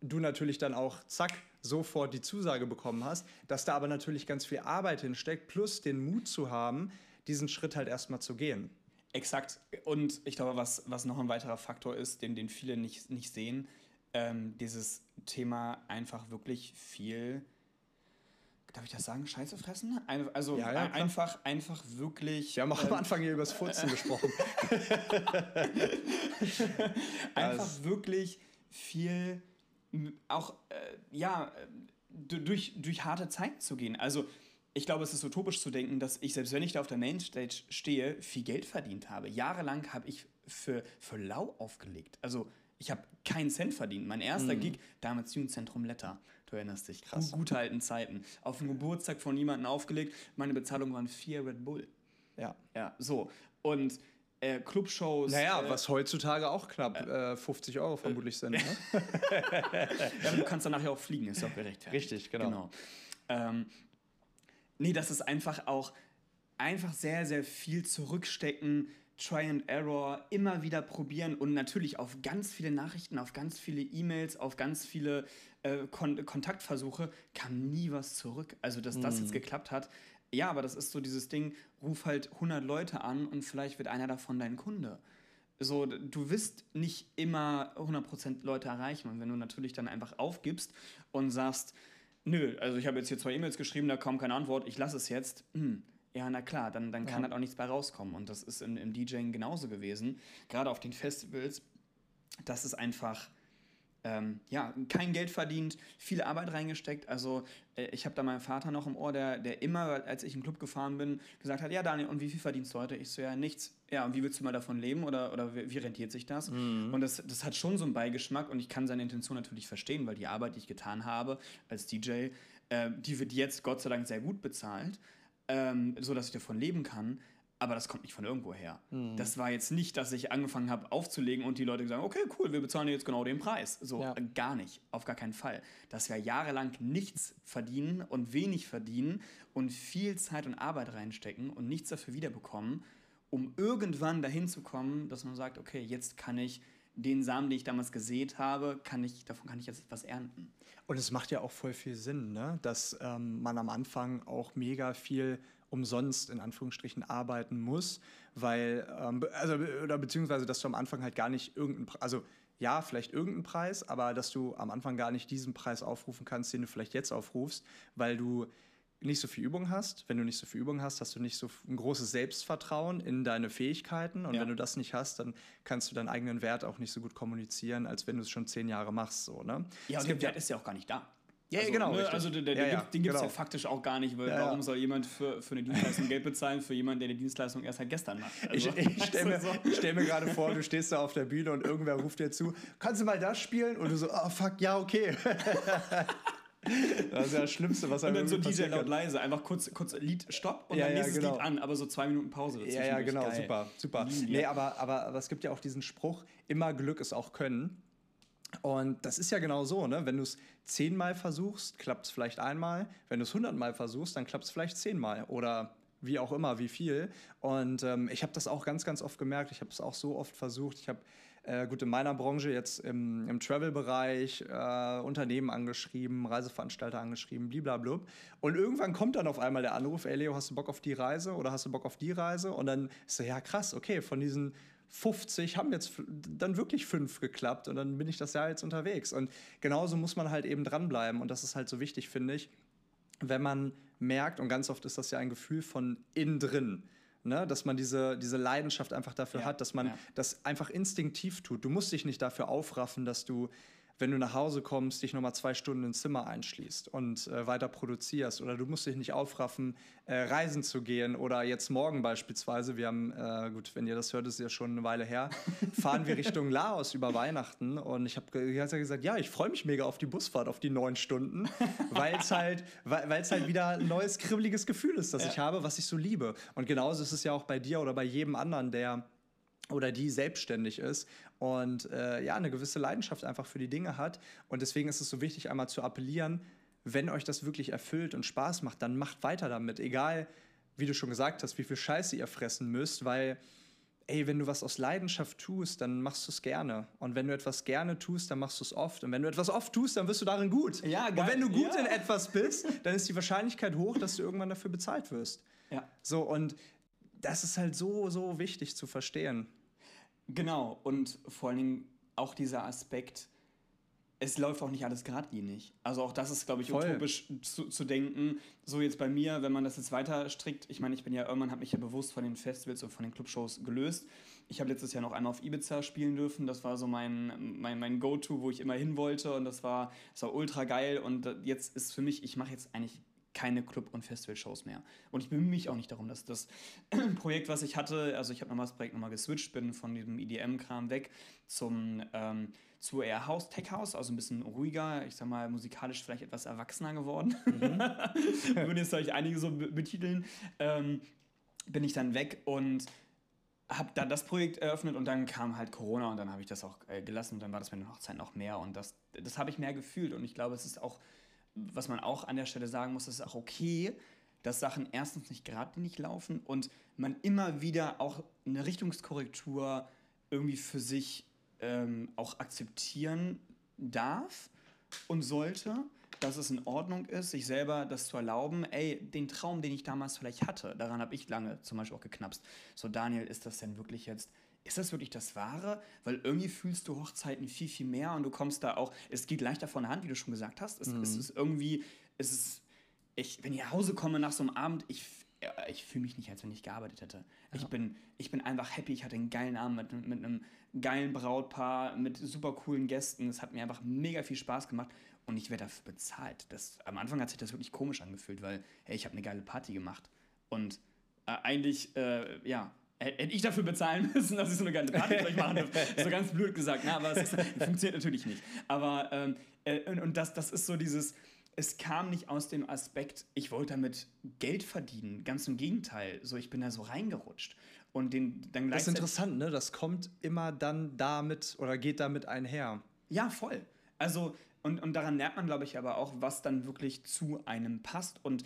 du natürlich dann auch zack sofort die Zusage bekommen hast, dass da aber natürlich ganz viel Arbeit hinsteckt, plus den Mut zu haben, diesen Schritt halt erstmal zu gehen. Exakt. Und ich glaube, was, was noch ein weiterer Faktor ist, den, den viele nicht, nicht sehen, ähm, dieses Thema einfach wirklich viel, darf ich das sagen, Scheiße fressen? Ein, also Ja, ja, ein, einfach, einfach wirklich. Wir haben auch ähm, am Anfang hier über das Furzen gesprochen. einfach wirklich viel auch äh, ja äh, du- durch, durch harte Zeiten zu gehen. Also ich glaube, es ist utopisch zu denken, dass ich, selbst wenn ich da auf der Mainstage stehe, viel Geld verdient habe. Jahrelang habe ich für, für lau aufgelegt. Also ich habe keinen Cent verdient. Mein erster Gig, damals Jugendzentrum Letter. Du erinnerst dich. Krass. Gu- Gute alten Zeiten. Auf dem Geburtstag von jemandem aufgelegt. Meine Bezahlung waren vier Red Bull. ja. Ja, so. Und äh, Clubshows. Naja, äh, was heutzutage auch knapp äh, 50 Euro vermutlich sind. Ne? Ja, du kannst danach ja auch fliegen, ist auch gerechtfertigt. Richtig, genau. genau. Ähm, nee, das ist einfach auch einfach sehr, sehr viel zurückstecken, Try and Error, immer wieder probieren und natürlich auf ganz viele Nachrichten, auf ganz viele E-Mails, auf ganz viele äh, Kon Kontaktversuche kam nie was zurück. Also, dass das Mhm. jetzt geklappt hat, ja, aber das ist so dieses Ding, ruf halt 100 Leute an und vielleicht wird einer davon dein Kunde. So, du wirst nicht immer 100% Leute erreichen. Und wenn du natürlich dann einfach aufgibst und sagst, nö, also ich habe jetzt hier zwei E-Mails geschrieben, da kam keine Antwort, ich lasse es jetzt. Hm, ja, na klar, dann, dann kann Ja. halt auch nichts bei rauskommen. Und das ist im, im DJing genauso gewesen. Gerade auf den Festivals, das ist einfach ähm, ja, kein Geld verdient, viel Arbeit reingesteckt. Also äh, ich habe da meinen Vater noch im Ohr, der, der immer, als ich in den Club gefahren bin, gesagt hat, ja Daniel, und wie viel verdienst du heute? Ich so, ja, nichts. Ja, und wie willst du mal davon leben oder, oder wie, rentiert sich das? Und das, das hat schon so einen Beigeschmack und ich kann seine Intention natürlich verstehen, weil die Arbeit, die ich getan habe als DJ, äh, die wird jetzt Gott sei Dank sehr gut bezahlt, ähm, so dass ich davon leben kann. Aber das kommt nicht von irgendwo her. Das war jetzt nicht, dass ich angefangen habe aufzulegen und die Leute sagen, okay, cool, wir bezahlen jetzt genau den Preis. So, Ja. gar nicht, auf gar keinen Fall. Dass wir jahrelang nichts verdienen und wenig verdienen und viel Zeit und Arbeit reinstecken und nichts dafür wiederbekommen, um irgendwann dahin zu kommen, dass man sagt, okay, jetzt kann ich den Samen, den ich damals gesät habe, kann ich, davon kann ich jetzt etwas ernten. Und es macht ja auch voll viel Sinn, ne? dass ähm, man am Anfang auch mega viel umsonst in Anführungsstrichen arbeiten muss, weil, ähm, also, oder beziehungsweise, dass du am Anfang halt gar nicht irgendeinen, also ja, vielleicht irgendeinen Preis, aber dass du am Anfang gar nicht diesen Preis aufrufen kannst, den du vielleicht jetzt aufrufst, weil du nicht so viel Übung hast. Wenn du nicht so viel Übung hast, hast du nicht so ein großes Selbstvertrauen in deine Fähigkeiten. Und Ja. wenn du das nicht hast, dann kannst du deinen eigenen Wert auch nicht so gut kommunizieren, als wenn du es schon zehn Jahre machst. So, ne? Ja, Es und gibt der Wert ist ja auch gar nicht da. Ja, also, genau, Ne, also der, der, Ja, den ja, gibt- den es genau. ja faktisch auch gar nicht, weil Ja, ja. warum soll jemand für, für eine Dienstleistung Geld bezahlen für jemanden, der die Dienstleistung erst halt gestern macht? Ich, Also, ich stelle mir, also so. ich stell mir gerade vor, du stehst da auf der Bühne und irgendwer ruft dir zu, kannst du mal das spielen? Und du so, oh fuck, ja, okay. das ist ja das Schlimmste, was Und einem dann so DJ laut leise, einfach kurz, kurz Lied stopp und Ja, dann ja, nächstes genau. Lied an, aber so zwei Minuten Pause Ja, ja, genau, Geil. super, super. Wir. Nee, aber, aber, aber es gibt ja auch diesen Spruch, immer Glück ist auch Können. Und das ist ja genau so, ne? Wenn du es zehnmal versuchst, klappt es vielleicht einmal. Wenn du es hundertmal versuchst, dann klappt es vielleicht zehnmal. Oder wie auch immer, wie viel. Und ähm, ich habe das auch ganz, ganz oft gemerkt. Ich habe es auch so oft versucht. Ich habe, äh, gut, in meiner Branche jetzt im, im Travel-Bereich äh, Unternehmen angeschrieben, Reiseveranstalter angeschrieben, bliblablub. Und irgendwann kommt dann auf einmal der Anruf, ey Leo, hast du Bock auf die Reise oder hast du Bock auf die Reise? Und dann ist so, ja krass, okay, von diesen 50 haben jetzt dann wirklich fünf geklappt und dann bin ich das Jahr jetzt unterwegs. Und genauso muss man halt eben dranbleiben und das ist halt so wichtig, finde ich, wenn man merkt, und ganz oft ist das ja ein Gefühl von innen drin, ne? dass man diese, diese Leidenschaft einfach dafür Ja, hat, dass man ja. das einfach instinktiv tut. Du musst dich nicht dafür aufraffen, dass du wenn du nach Hause kommst, dich nochmal zwei Stunden ins Zimmer einschließt und äh, weiter produzierst. Oder du musst dich nicht aufraffen, äh, reisen zu gehen. Oder jetzt morgen beispielsweise, wir haben, äh, gut, wenn ihr das hört, ist ja schon eine Weile her, fahren wir Richtung Laos über Weihnachten. Und ich habe ja gesagt, ja, ich freue mich mega auf die Busfahrt, auf die neun Stunden, weil es halt, weil, halt wieder ein neues, kribbeliges Gefühl ist, das ja. ich habe, was ich so liebe. Und genauso ist es ja auch bei dir oder bei jedem anderen, der oder die selbstständig ist und äh, ja, eine gewisse Leidenschaft einfach für die Dinge hat. Und deswegen ist es so wichtig, einmal zu appellieren, wenn euch das wirklich erfüllt und Spaß macht, dann macht weiter damit. Egal, wie du schon gesagt hast, wie viel Scheiße ihr fressen müsst, weil, ey, wenn du was aus Leidenschaft tust, dann machst du es gerne. Und wenn du etwas gerne tust, dann machst du es oft. Und wenn du etwas oft tust, dann wirst du darin gut. Ja, geil. Und wenn du gut ja. in etwas bist, dann ist die Wahrscheinlichkeit hoch, dass du irgendwann dafür bezahlt wirst. Ja. So, und das ist halt so, so wichtig zu verstehen. Genau, und vor allen Dingen auch dieser Aspekt, es läuft auch nicht alles geradlinig. Also auch das ist, glaube ich, Voll. utopisch zu, zu denken. So jetzt bei mir, wenn man das jetzt weiter strickt, ich meine, ich bin ja irgendwann, habe mich ja bewusst von den Festivals und von den Clubshows gelöst. Ich habe letztes Jahr noch einmal auf Ibiza spielen dürfen. Das war so mein, mein, mein Go-To, wo ich immer hin wollte und das war, das war ultra geil. Und jetzt ist für mich, ich mache jetzt eigentlich keine Club- und Festival-Shows mehr. Und ich bemühe mich auch nicht darum, dass das Projekt, was ich hatte, also ich habe nochmal das Projekt nochmal geswitcht, bin von diesem EDM-Kram weg zum, ähm, zu eher House, Tech House, also ein bisschen ruhiger, ich sag mal, musikalisch vielleicht etwas erwachsener geworden. Mhm. Würde jetzt vielleicht einige so betiteln. Ähm, bin ich dann weg und habe dann das Projekt eröffnet und dann kam halt Corona und dann habe ich das auch äh, gelassen und dann war das mit den Hochzeiten auch mehr und das, das habe ich mehr gefühlt und ich glaube, es ist auch was man auch an der Stelle sagen muss, ist auch okay, dass Sachen erstens nicht geradlinig laufen und man immer wieder auch eine Richtungskorrektur irgendwie für sich ähm, auch akzeptieren darf und sollte, dass es in Ordnung ist, sich selber das zu erlauben, ey, den Traum, den ich damals vielleicht hatte, daran habe ich lange zum Beispiel auch geknapst. So, Daniel, ist das denn wirklich jetzt ist das wirklich das Wahre? Weil irgendwie fühlst du Hochzeiten viel, viel mehr und du kommst da auch, es geht leichter von der Hand, wie du schon gesagt hast. Es, mhm. es ist irgendwie, es ist, ich, wenn ich nach Hause komme nach so einem Abend, ich, ich fühle mich nicht, als wenn ich gearbeitet hätte. Ja. Ich, bin, ich bin einfach happy, ich hatte einen geilen Abend mit, mit einem geilen Brautpaar, mit super coolen Gästen. Es hat mir einfach mega viel Spaß gemacht und ich werde dafür bezahlt. Das, am Anfang hat sich das wirklich komisch angefühlt, weil, hey, ich habe eine geile Party gemacht und äh, eigentlich, äh, ja, hätte ich dafür bezahlen müssen, dass ich so eine geile Party für euch machen dürfte. so ganz blöd gesagt, ne? aber es ist, funktioniert natürlich nicht. Aber ähm, äh, und, und das, das ist so dieses, es kam nicht aus dem Aspekt, ich wollte damit Geld verdienen. Ganz im Gegenteil. So, ich bin da so reingerutscht. Und den dann Das ist interessant, ne? Das kommt immer dann damit oder geht damit einher. Ja, voll. Also, und, und daran lernt man, glaube ich, aber auch, was dann wirklich zu einem passt. Und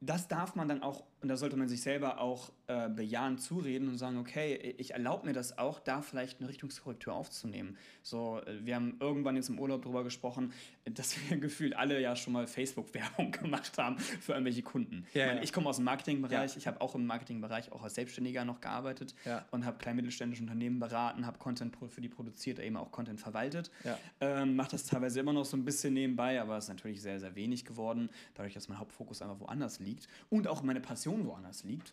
das darf man dann auch, und da sollte man sich selber auch äh, bejahen, zureden und sagen, okay, ich erlaube mir das auch, da vielleicht eine Richtungskorrektur aufzunehmen. So, äh, wir haben irgendwann jetzt im Urlaub darüber gesprochen, dass wir gefühlt alle ja schon mal Facebook-Werbung gemacht haben für irgendwelche Kunden. Ja, ich, mein, ja. ich komme aus dem Marketingbereich, ja. ich habe auch im Marketingbereich auch als Selbstständiger noch gearbeitet und habe klein mittelständische Unternehmen beraten, habe Content für die produziert, eben auch Content verwaltet. Ähm, Mache das teilweise immer noch so ein bisschen nebenbei, aber es ist natürlich sehr, sehr wenig geworden, dadurch, dass mein Hauptfokus einfach woanders liegt und auch meine Passion woanders liegt.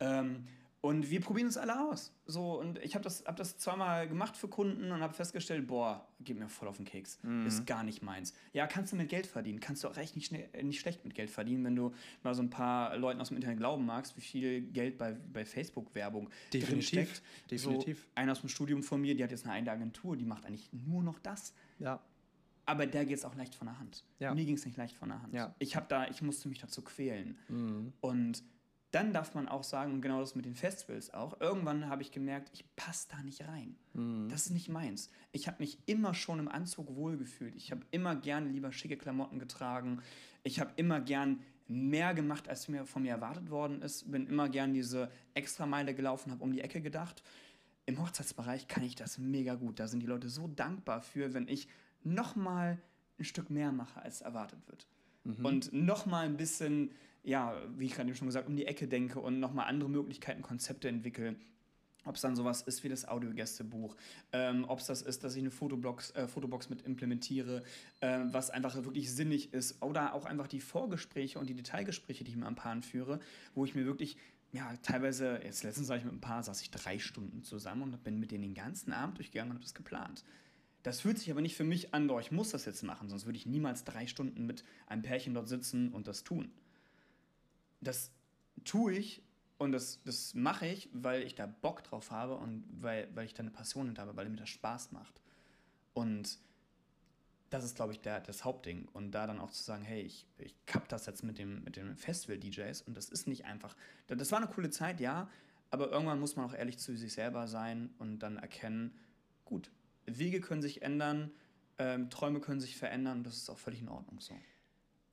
Ähm, und wir probieren es alle aus. So, und ich habe das, hab das zweimal gemacht für Kunden und habe festgestellt, boah, geht mir voll auf den Keks. Mhm. Ist gar nicht meins. Ja, kannst du mit Geld verdienen. Kannst du auch echt nicht, schnell, nicht schlecht mit Geld verdienen, wenn du mal so ein paar Leuten aus dem Internet glauben magst, wie viel Geld bei, bei Facebook-Werbung drin steckt. Definitiv. So, einer aus dem Studium von mir, die hat jetzt eine eigene Agentur, die macht eigentlich nur noch das. Ja. Aber der geht es auch leicht von der Hand. Ja. Mir ging es nicht leicht von der Hand. Ja. Ich habe da, ich musste mich dazu quälen. Mhm. Und dann darf man auch sagen, und genau das mit den Festivals auch, irgendwann habe ich gemerkt, ich passe da nicht rein. Mhm. Das ist nicht meins. Ich habe mich immer schon im Anzug wohlgefühlt. Ich habe immer gern lieber schicke Klamotten getragen. Ich habe immer gern mehr gemacht, als mir von mir erwartet worden ist. Bin immer gern diese Extrameile gelaufen, habe um die Ecke gedacht. Im Hochzeitsbereich kann ich das mega gut. Da sind die Leute so dankbar für, wenn ich noch mal ein Stück mehr mache, als erwartet wird. Mhm. Und noch mal ein bisschen ja, wie ich gerade schon gesagt, um die Ecke denke und nochmal andere Möglichkeiten, Konzepte entwickle. Ob es dann sowas ist wie das Audiogästebuch, ähm, ob es das ist, dass ich eine Fotobox, äh, Fotobox mit implementiere, äh, was einfach wirklich sinnig ist, oder auch einfach die Vorgespräche und die Detailgespräche, die ich mit ein Paar führe, wo ich mir wirklich, ja, teilweise, jetzt letztens sah ich mit ein Paar, saß ich drei Stunden zusammen und bin mit denen den ganzen Abend durchgegangen und habe das geplant. Das fühlt sich aber nicht für mich an, doch ich muss das jetzt machen, sonst würde ich niemals drei Stunden mit einem Pärchen dort sitzen und das tun. Das tue ich und das, das mache ich, weil ich da Bock drauf habe und weil, weil ich da eine Passion hinter habe, weil mir das Spaß macht. Und das ist, glaube ich, der, das Hauptding. Und da dann auch zu sagen, hey, ich, ich kapp das jetzt mit dem, mit dem Festival-DJs und das ist nicht einfach. Das war eine coole Zeit, ja, aber irgendwann muss man auch ehrlich zu sich selber sein und dann erkennen, gut, Wege können sich ändern, ähm, Träume können sich verändern und das ist auch völlig in Ordnung so.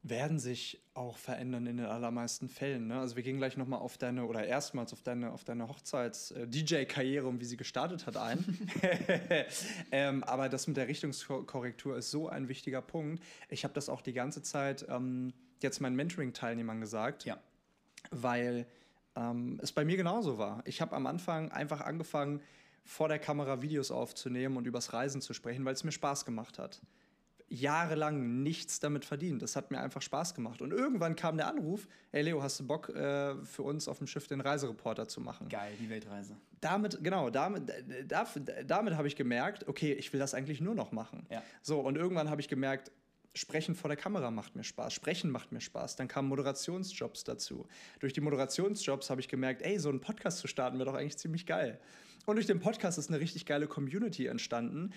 Werden sich auch verändern in den allermeisten Fällen. Ne? Also wir gehen gleich nochmal auf deine, oder erstmals auf deine, auf deine Hochzeits-DJ-Karriere und wie sie gestartet hat ein. ähm, aber das mit der Richtungskorrektur ist so ein wichtiger Punkt. Ich habe das auch die ganze Zeit ähm, jetzt meinen Mentoring-Teilnehmern gesagt. Ja. Weil ähm, es bei mir genauso war. Ich habe am Anfang einfach angefangen, vor der Kamera Videos aufzunehmen und übers Reisen zu sprechen, weil es mir Spaß gemacht hat. Jahrelang nichts damit verdient. Das hat mir einfach Spaß gemacht. Und irgendwann kam der Anruf: Hey Leo, hast du Bock, äh, für uns auf dem Schiff den Reisereporter zu machen? Geil, die Weltreise. Damit, genau, damit, damit, damit habe ich gemerkt, okay, ich will das eigentlich nur noch machen. Ja. So, und irgendwann habe ich gemerkt, Sprechen vor der Kamera macht mir Spaß, Sprechen macht mir Spaß. Dann kamen Moderationsjobs dazu. Durch die Moderationsjobs habe ich gemerkt, ey, so einen Podcast zu starten wäre doch eigentlich ziemlich geil. Und durch den Podcast ist eine richtig geile Community entstanden,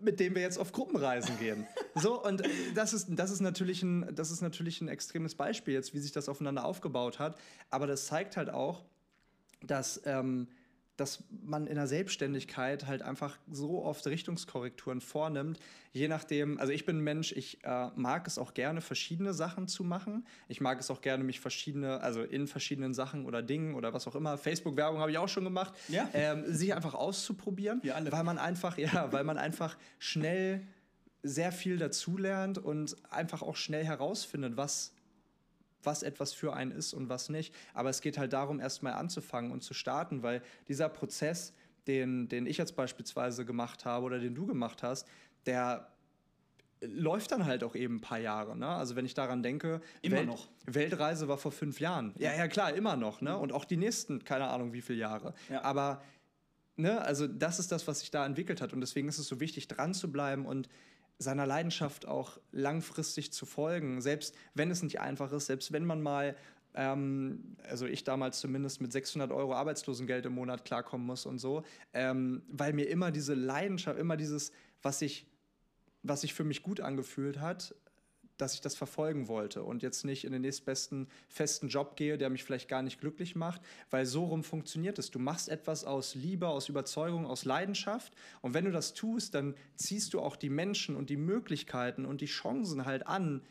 mit dem wir jetzt auf Gruppenreisen gehen. so, und das ist, das, ist natürlich ein, das ist natürlich ein extremes Beispiel jetzt, wie sich das aufeinander aufgebaut hat. Aber das zeigt halt auch, dass. Ähm, dass man in der Selbstständigkeit halt einfach so oft Richtungskorrekturen vornimmt, je nachdem, also ich bin ein Mensch, ich äh, mag es auch gerne, verschiedene Sachen zu machen. Ich mag es auch gerne, mich verschiedene, also in verschiedenen Sachen oder Dingen oder was auch immer, Facebook-Werbung habe ich auch schon gemacht, ja. ähm, sich einfach auszuprobieren, alle. weil man einfach, ja, weil man einfach schnell sehr viel dazulernt und einfach auch schnell herausfindet, was was etwas für einen ist und was nicht. Aber es geht halt darum, erstmal anzufangen und zu starten, weil dieser Prozess, den, den ich jetzt beispielsweise gemacht habe oder den du gemacht hast, der läuft dann halt auch eben ein paar Jahre. Ne? Also wenn ich daran denke, immer Welt, noch. Weltreise war vor fünf Jahren. Ja, ja klar, immer noch. Ne? Und auch die nächsten, keine Ahnung wie viele Jahre. Ja. Aber ne, also das ist das, was sich da entwickelt hat. Und deswegen ist es so wichtig, dran zu bleiben und seiner Leidenschaft auch langfristig zu folgen, selbst wenn es nicht einfach ist, selbst wenn man mal, ähm, also ich damals zumindest mit 600 Euro Arbeitslosengeld im Monat klarkommen muss und so, ähm, weil mir immer diese Leidenschaft, immer dieses, was sich, was sich für mich gut angefühlt hat, dass ich das verfolgen wollte und jetzt nicht in den nächstbesten festen Job gehe, der mich vielleicht gar nicht glücklich macht, weil so rum funktioniert es. Du machst etwas aus Liebe, aus Überzeugung, aus Leidenschaft und wenn du das tust, dann ziehst du auch die Menschen und die Möglichkeiten und die Chancen halt an,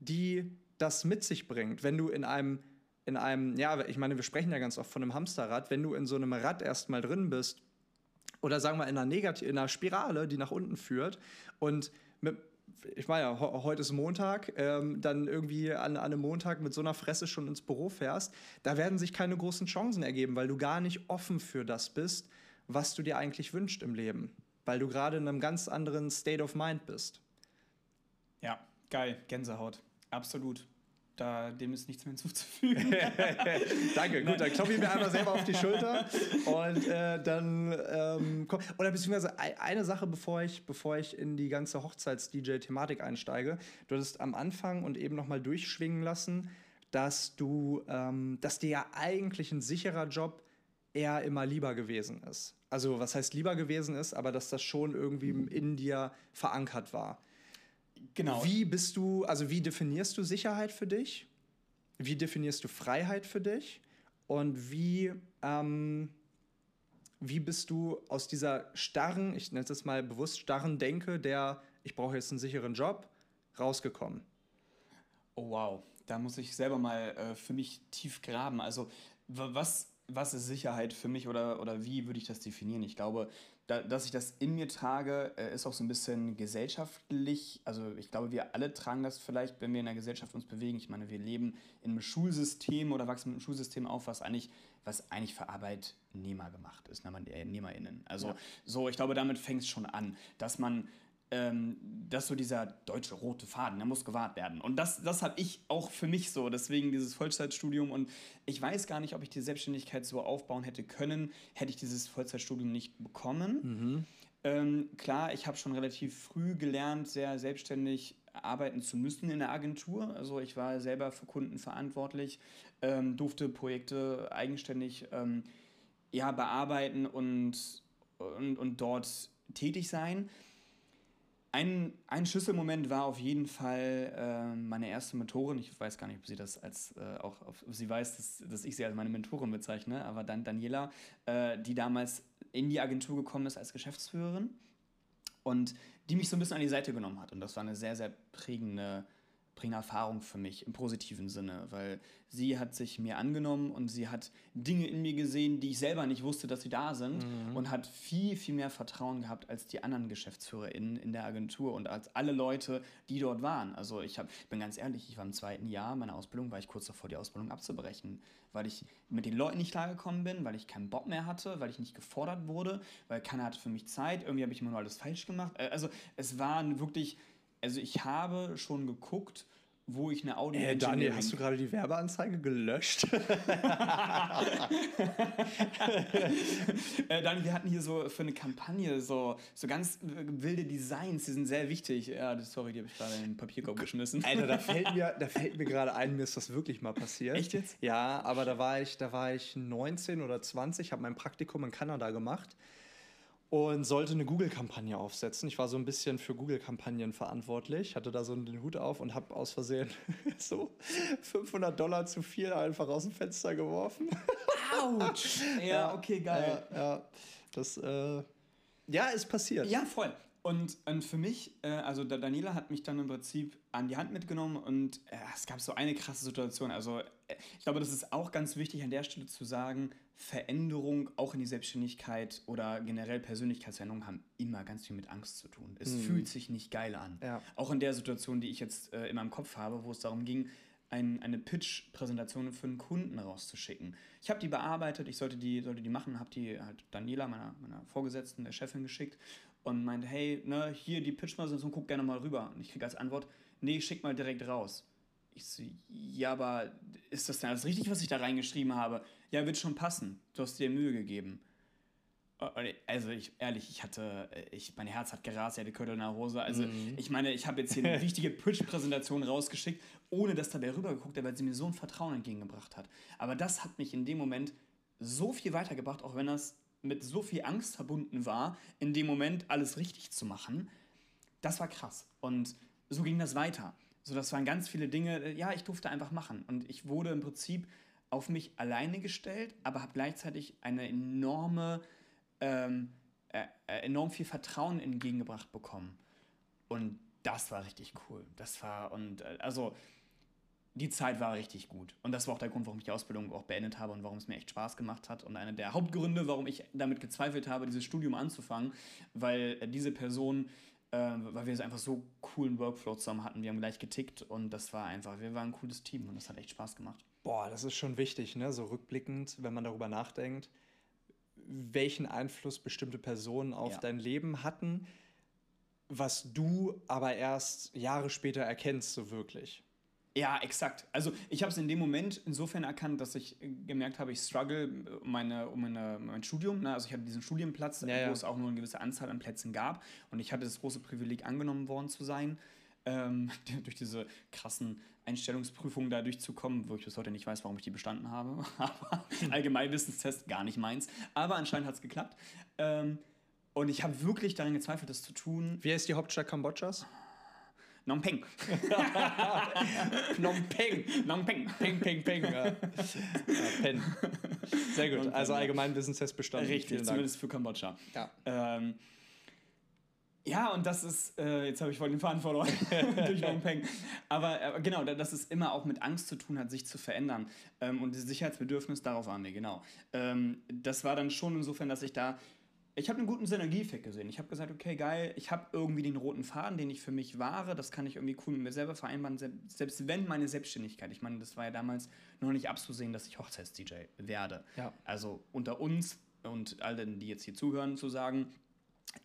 die das mit sich bringt. Wenn du in einem in einem, ja, ich meine, wir sprechen ja ganz oft von einem Hamsterrad, wenn du in so einem Rad erstmal drin bist, oder sagen wir in einer, Negat in einer Spirale, die nach unten führt und mit, ich meine ja, heute ist Montag, ähm, dann irgendwie an, an einem Montag mit so einer Fresse schon ins Büro fährst, da werden sich keine großen Chancen ergeben, weil du gar nicht offen für das bist, was du dir eigentlich wünschst im Leben. Weil du gerade in einem ganz anderen State of Mind bist. Ja, geil, Gänsehaut. Absolut. Da, dem ist nichts mehr hinzuzufügen. Danke, gut, dann klopfe ich mir einmal selber auf die Schulter und äh, dann ähm, komm, oder beziehungsweise eine Sache, bevor ich, bevor ich in die ganze Hochzeits-DJ-Thematik einsteige. Du hattest am Anfang und eben nochmal durchschwingen lassen, dass du, ähm, dass dir ja eigentlich ein sicherer Job eher immer lieber gewesen ist. Also was heißt lieber gewesen ist, aber dass das schon irgendwie in dir verankert war. Genau. Wie bist du, also wie definierst du Sicherheit für dich? Wie definierst du Freiheit für dich? Und wie, ähm, wie bist du aus dieser starren, ich nenne es mal bewusst starren Denke, der ich brauche jetzt einen sicheren Job, rausgekommen? Oh wow, da muss ich selber mal äh, für mich tief graben. Also was, was ist Sicherheit für mich oder, oder wie würde ich das definieren? Ich glaube, da, dass ich das in mir trage, äh, ist auch so ein bisschen gesellschaftlich. Also ich glaube, wir alle tragen das vielleicht, wenn wir in der Gesellschaft uns bewegen. Ich meine, wir leben in einem Schulsystem oder wachsen mit einem Schulsystem auf, was eigentlich, was eigentlich für Arbeitnehmer gemacht ist, ne? NehmerInnen. Also Ja. so, ich glaube, damit fängt es schon an, dass man ähm, dass so dieser deutsche rote Faden, der muss gewahrt werden. Und das, das habe ich auch für mich so, deswegen dieses Vollzeitstudium. Und ich weiß gar nicht, ob ich die Selbstständigkeit so aufbauen hätte können, hätte ich dieses Vollzeitstudium nicht bekommen. Ähm, klar, ich habe schon relativ früh gelernt, sehr selbstständig arbeiten zu müssen in der Agentur. Also ich war selber für Kunden verantwortlich, ähm, durfte Projekte eigenständig ähm, ja, bearbeiten und, und, und dort tätig sein. Ein, ein Schlüsselmoment war auf jeden Fall äh, meine erste Mentorin. Ich weiß gar nicht, ob sie das als äh, auch, ob sie weiß, dass, dass ich sie als meine Mentorin bezeichne, aber dann Daniela, äh, die damals in die Agentur gekommen ist als Geschäftsführerin und die mich so ein bisschen an die Seite genommen hat. Und das war eine sehr, sehr prägende prägende Erfahrung für mich im positiven Sinne, weil sie hat sich mir angenommen und sie hat Dinge in mir gesehen, die ich selber nicht wusste, dass sie da sind mhm. und hat viel, viel mehr Vertrauen gehabt als die anderen GeschäftsführerInnen in der Agentur und als alle Leute, die dort waren. Also ich hab, bin ganz ehrlich, ich war im zweiten Jahr meiner Ausbildung, war ich kurz davor, die Ausbildung abzubrechen, weil ich mit den Leuten nicht klargekommen bin, weil ich keinen Bock mehr hatte, weil ich nicht gefordert wurde, weil keiner hatte für mich Zeit, irgendwie habe ich immer nur alles falsch gemacht. Äh, also es waren wirklich also ich habe schon geguckt, wo ich eine Audio. Äh, Daniel, hast du gerade die Werbeanzeige gelöscht? äh, Daniel, wir hatten hier so für eine Kampagne so, so ganz wilde Designs, die sind sehr wichtig. Ja, sorry, die habe ich gerade in den Papierkorb geschmissen. Alter, da fällt mir, da fällt mir gerade ein, mir ist das wirklich mal passiert. Echt jetzt? Ja, aber da war ich, da war ich 19 oder 20, habe mein Praktikum in Kanada gemacht und sollte eine Google-Kampagne aufsetzen. Ich war so ein bisschen für Google-Kampagnen verantwortlich, hatte da so den Hut auf und habe aus Versehen so 500 Dollar zu viel einfach aus dem Fenster geworfen. Autsch! ja, okay, geil. Ja, ja. das äh, ja, ist passiert. Ja, voll. Und, und für mich, äh, also der Daniela hat mich dann im Prinzip an die Hand mitgenommen und äh, es gab so eine krasse Situation. Also äh, ich glaube, das ist auch ganz wichtig an der Stelle zu sagen, Veränderung auch in die Selbstständigkeit oder generell Persönlichkeitsveränderung haben immer ganz viel mit Angst zu tun. Es mhm. fühlt sich nicht geil an. Ja. Auch in der Situation, die ich jetzt äh, in meinem Kopf habe, wo es darum ging, ein, eine Pitch-Präsentation für einen Kunden rauszuschicken. Ich habe die bearbeitet, ich sollte die, sollte die machen, habe die halt Daniela, meiner, meiner Vorgesetzten, der Chefin, geschickt und meinte, hey, ne, hier die Pitch-Präsentation, guck gerne mal rüber. Und ich kriege als Antwort, nee, schick mal direkt raus. Ich so, ja, aber ist das denn alles richtig, was ich da reingeschrieben habe? Ja, wird schon passen. Du hast dir Mühe gegeben. Also ich ehrlich, ich hatte, ich, mein Herz hat gerast, ich hatte Köttel in der Hose. Also mhm. ich meine, ich habe jetzt hier eine wichtige Pitch-Präsentation rausgeschickt, ohne dass dabei rübergeguckt hat, weil sie mir so ein Vertrauen entgegengebracht hat. Aber das hat mich in dem Moment so viel weitergebracht, auch wenn das mit so viel Angst verbunden war, in dem Moment alles richtig zu machen, das war krass. Und so ging das weiter. So, das waren ganz viele Dinge, äh, ja, ich durfte einfach machen. Und ich wurde im Prinzip auf mich alleine gestellt, aber habe gleichzeitig eine enorme, ähm, äh, äh, enorm viel Vertrauen entgegengebracht bekommen. Und das war richtig cool. Das war, und äh, also die Zeit war richtig gut. Und das war auch der Grund, warum ich die Ausbildung auch beendet habe und warum es mir echt Spaß gemacht hat. Und einer der Hauptgründe, warum ich damit gezweifelt habe, dieses Studium anzufangen, weil diese Person, äh, weil wir einfach so coolen Workflow zusammen hatten, wir haben gleich getickt und das war einfach, wir waren ein cooles Team und das hat echt Spaß gemacht. Boah, das ist schon wichtig, ne? so rückblickend, wenn man darüber nachdenkt, welchen Einfluss bestimmte Personen auf ja. dein Leben hatten, was du aber erst Jahre später erkennst, so wirklich. Ja, exakt. Also ich habe es in dem Moment insofern erkannt, dass ich gemerkt habe, ich struggle um, meine, um meine, mein Studium. Ne? Also ich hatte diesen Studienplatz, ja, ja. wo es auch nur eine gewisse Anzahl an Plätzen gab. Und ich hatte das große Privileg, angenommen worden zu sein, ähm, durch diese krassen Einstellungsprüfungen da durchzukommen, wo ich bis heute nicht weiß, warum ich die bestanden habe. Aber Allgemeinwissenstest gar nicht meins. Aber anscheinend hat es geklappt. Ähm, und ich habe wirklich daran gezweifelt, das zu tun. Wie heißt die Hauptstadt Kambodschas? Phnom Penh. Phnom Penh. Phnom Penh. Peng, peng, peng. Ja. ja Pen. Sehr gut. Also allgemein Wissenstest bestanden. Richtig, zumindest für Kambodscha. Ja. Ähm, ja, und das ist, äh, jetzt habe ich voll den Faden verloren durch Penh. Aber äh, genau, dass es immer auch mit Angst zu tun hat, sich zu verändern. Ähm, und das Sicherheitsbedürfnis, darauf waren wir, genau. Ähm, das war dann schon insofern, dass ich da ich habe einen guten Synergieeffekt gesehen. Ich habe gesagt, okay, geil, ich habe irgendwie den roten Faden, den ich für mich wahre, das kann ich irgendwie cool mit mir selber vereinbaren, selbst wenn meine Selbstständigkeit, ich meine, das war ja damals noch nicht abzusehen, dass ich Hochzeits-DJ werde. Ja. Also unter uns und allen, die jetzt hier zuhören, zu sagen,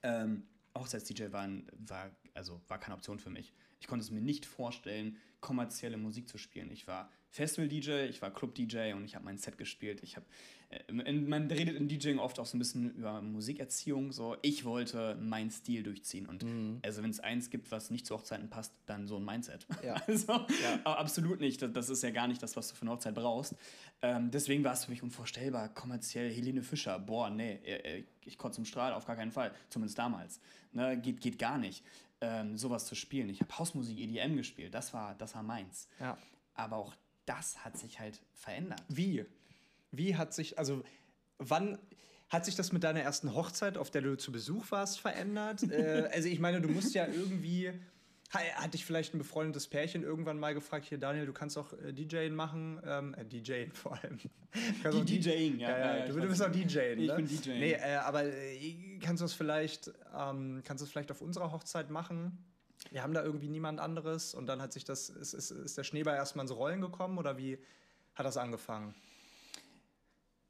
ähm, Hochzeits-DJ war, war, also war keine Option für mich. Ich konnte es mir nicht vorstellen, kommerzielle Musik zu spielen. Ich war Festival-DJ, ich war Club-DJ und ich habe mein Set gespielt. Ich habe, äh, man redet in DJing oft auch so ein bisschen über Musikerziehung. So, ich wollte meinen Stil durchziehen und mhm. also wenn es eins gibt, was nicht zu Hochzeiten passt, dann so ein Mindset. Ja. also, ja. absolut nicht. Das, das, ist ja gar nicht das, was du für eine Hochzeit brauchst. Ähm, deswegen war es für mich unvorstellbar. Kommerziell Helene Fischer, boah, nee, äh, äh, ich konnte zum Strahl auf gar keinen Fall. Zumindest damals. Ne, geht, geht gar nicht. Ähm, sowas zu spielen. Ich habe Hausmusik EDM gespielt, das war, das war meins. Ja. Aber auch das hat sich halt verändert. Wie? Wie hat sich, also wann hat sich das mit deiner ersten Hochzeit, auf der du zu Besuch warst, verändert? äh, also ich meine, du musst ja irgendwie, hat dich vielleicht ein befreundetes Pärchen irgendwann mal gefragt, hier Daniel, du kannst auch äh, DJing machen, ähm, äh, DJing vor allem. Die DJing, ja. ja, ja du, du, bist auch DJing, Ich ne? bin DJing. Nee, äh, aber äh, kannst du es vielleicht, ähm, kannst du es vielleicht auf unserer Hochzeit machen? Wir haben da irgendwie niemand anderes und dann hat sich das, ist, ist, ist der Schneeball erstmal ins Rollen gekommen oder wie hat das angefangen?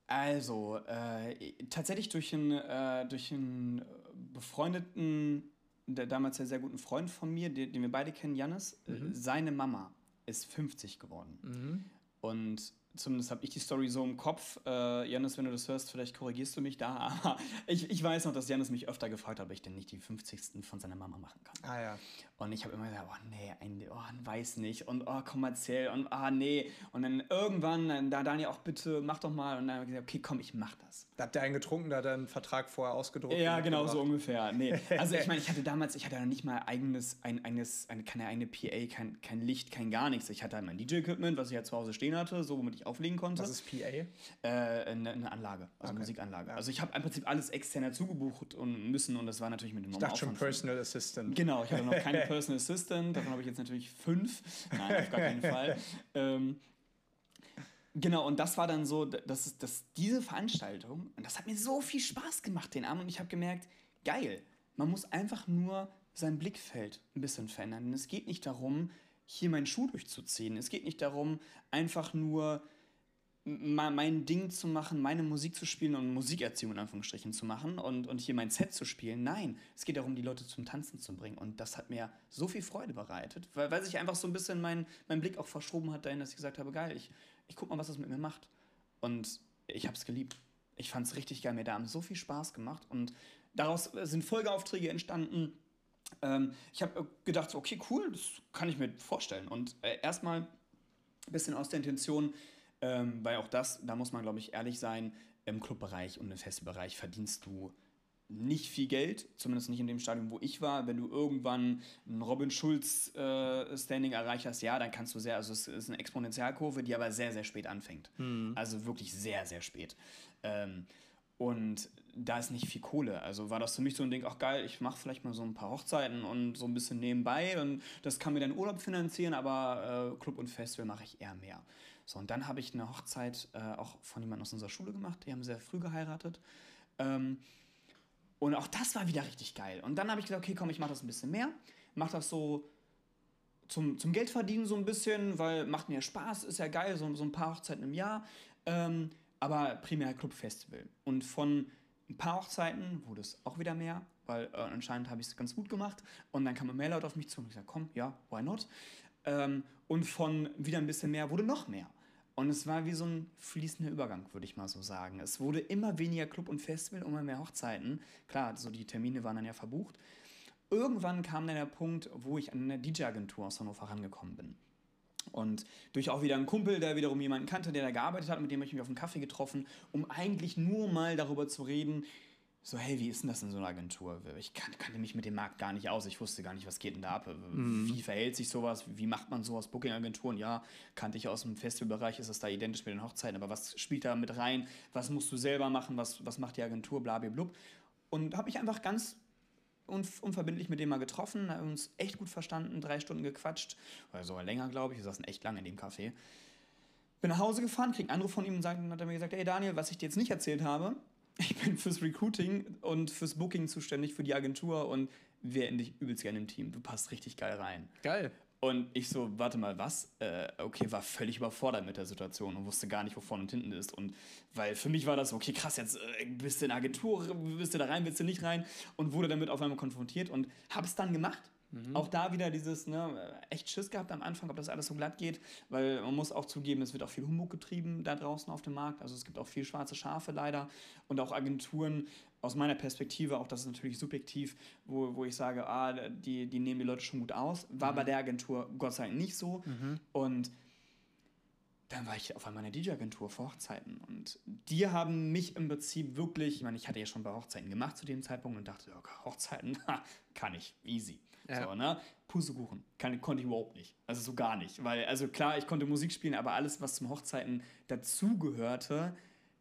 Also, äh, tatsächlich durch einen, äh, durch einen befreundeten, der damals ja sehr guten Freund von mir, den, den wir beide kennen, Jannis, mhm. seine Mama ist 50 geworden. Mhm. Und zumindest habe ich die Story so im Kopf. Äh, Janis, wenn du das hörst, vielleicht korrigierst du mich da. Aber ich, ich weiß noch, dass Janis mich öfter gefragt hat, ob ich denn nicht die 50. von seiner Mama machen kann. Ah ja. Und ich habe immer gesagt, oh nee, ein, oh, weiß nicht. Und oh, kommerziell und ah nee. Und dann irgendwann, da Daniel auch bitte, mach doch mal. Und dann habe ich gesagt, okay, komm, ich mach das. Da habt ihr einen getrunken, da hat er einen Vertrag vorher ausgedruckt? Ja, genau, gebracht. so ungefähr. Nee. Also ich meine, ich hatte damals, ich hatte ja nicht mal eigenes, ein, eines, eine, keine eigene PA, kein, kein Licht, kein gar nichts. Ich hatte halt mein DJ-Equipment, was ich ja zu Hause stehen hatte, so womit ich auflegen konnte. Was ist PA? Äh, eine, eine, Anlage, also okay. Musikanlage. Also ich habe im Prinzip alles extern dazu gebucht und müssen und das war natürlich mit dem Ich dachte schon Personal Assistant. Genau, ich hatte noch keine Personal Assistant, davon habe ich jetzt natürlich fünf. Nein, auf gar keinen Fall. Ähm, Genau, und das war dann so, dass, dass diese Veranstaltung, und das hat mir so viel Spaß gemacht den Abend, und ich habe gemerkt, geil, man muss einfach nur sein Blickfeld ein bisschen verändern. Es geht nicht darum, hier meinen Schuh durchzuziehen. Es geht nicht darum, einfach nur mein Ding zu machen, meine Musik zu spielen und Musikerziehung in Anführungsstrichen zu machen und, und hier mein Set zu spielen. Nein, es geht darum, die Leute zum Tanzen zu bringen. Und das hat mir so viel Freude bereitet, weil, weil sich einfach so ein bisschen mein, mein Blick auch verschoben hat dahin, dass ich gesagt habe, geil, ich, ich guck mal, was das mit mir macht. Und ich habe es geliebt. Ich fand es richtig geil. Mir da haben so viel Spaß gemacht. Und daraus sind Folgeaufträge entstanden. Ähm, ich habe gedacht, okay, cool, das kann ich mir vorstellen. Und äh, erstmal ein bisschen aus der Intention, ähm, weil auch das, da muss man, glaube ich, ehrlich sein, im Clubbereich und im Festivalbereich verdienst du nicht viel Geld, zumindest nicht in dem Stadium, wo ich war. Wenn du irgendwann ein Robin Schulz-Standing äh, erreicht hast, ja, dann kannst du sehr, also es ist eine Exponentialkurve, die aber sehr, sehr spät anfängt. Mhm. Also wirklich sehr, sehr spät. Ähm, und da ist nicht viel Kohle. Also war das für mich so ein Ding, ach geil, ich mache vielleicht mal so ein paar Hochzeiten und so ein bisschen nebenbei und das kann mir dann Urlaub finanzieren, aber äh, Club und Festival mache ich eher mehr. So, und dann habe ich eine Hochzeit äh, auch von jemandem aus unserer Schule gemacht. Die haben sehr früh geheiratet. Ähm, und auch das war wieder richtig geil. Und dann habe ich gesagt, okay, komm, ich mache das ein bisschen mehr. Mache das so zum, zum Geldverdienen so ein bisschen, weil macht mir Spaß, ist ja geil, so, so ein paar Hochzeiten im Jahr. Ähm, aber primär Clubfestival. Und von ein paar Hochzeiten wurde es auch wieder mehr, weil äh, anscheinend habe ich es ganz gut gemacht. Und dann kam ein Mail auf mich zu und ich gesagt, komm, ja, why not? Ähm, und von wieder ein bisschen mehr wurde noch mehr. Und es war wie so ein fließender Übergang, würde ich mal so sagen. Es wurde immer weniger Club und Festival, immer mehr Hochzeiten. Klar, so die Termine waren dann ja verbucht. Irgendwann kam dann der Punkt, wo ich an eine DJ-Agentur aus Hannover rangekommen bin. Und durch auch wieder einen Kumpel, der wiederum jemanden kannte, der da gearbeitet hat, mit dem habe ich mich auf einen Kaffee getroffen, um eigentlich nur mal darüber zu reden, so, hey, wie ist denn das in so einer Agentur? Ich kan kannte mich mit dem Markt gar nicht aus. Ich wusste gar nicht, was geht denn da ab? Mhm. Wie verhält sich sowas? Wie macht man sowas? Booking-Agenturen, ja, kannte ich aus dem Festivalbereich, ist das da identisch mit den Hochzeiten. Aber was spielt da mit rein? Was musst du selber machen? Was, was macht die Agentur? Blablabla. Und habe mich einfach ganz unverbindlich mit dem mal getroffen, haben uns echt gut verstanden, drei Stunden gequatscht, oder sogar länger, glaube ich. Wir saßen echt lange in dem Café. Bin nach Hause gefahren, krieg einen Anruf von ihm und dann hat er mir gesagt, hey Daniel, was ich dir jetzt nicht erzählt habe, ich bin fürs Recruiting und fürs Booking zuständig für die Agentur und wäre in dich übelst gerne im Team. Du passt richtig geil rein. Geil. Und ich so, warte mal, was? Äh, okay, war völlig überfordert mit der Situation und wusste gar nicht, wo vorne und hinten ist. Und weil für mich war das, okay, krass, jetzt äh, bist du in der Agentur, bist du da rein, willst du nicht rein? Und wurde damit auf einmal konfrontiert und habe es dann gemacht. Mhm. Auch da wieder dieses, ne, echt Schiss gehabt am Anfang, ob das alles so glatt geht, weil man muss auch zugeben, es wird auch viel Humbug getrieben da draußen auf dem Markt. Also es gibt auch viel schwarze Schafe leider und auch Agenturen, aus meiner Perspektive, auch das ist natürlich subjektiv, wo, wo ich sage, ah, die, die nehmen die Leute schon gut aus. War mhm. bei der Agentur Gott sei Dank nicht so. Mhm. Und dann war ich auf einmal in der DJ-Agentur für Hochzeiten. Und die haben mich im Prinzip wirklich, ich meine, ich hatte ja schon bei Hochzeiten gemacht zu dem Zeitpunkt und dachte, okay, Hochzeiten, kann ich, easy. Ja. So, ne? Pustekuchen, kann, konnte ich überhaupt nicht. Also so gar nicht. Weil, also klar, ich konnte Musik spielen, aber alles, was zum Hochzeiten dazugehörte,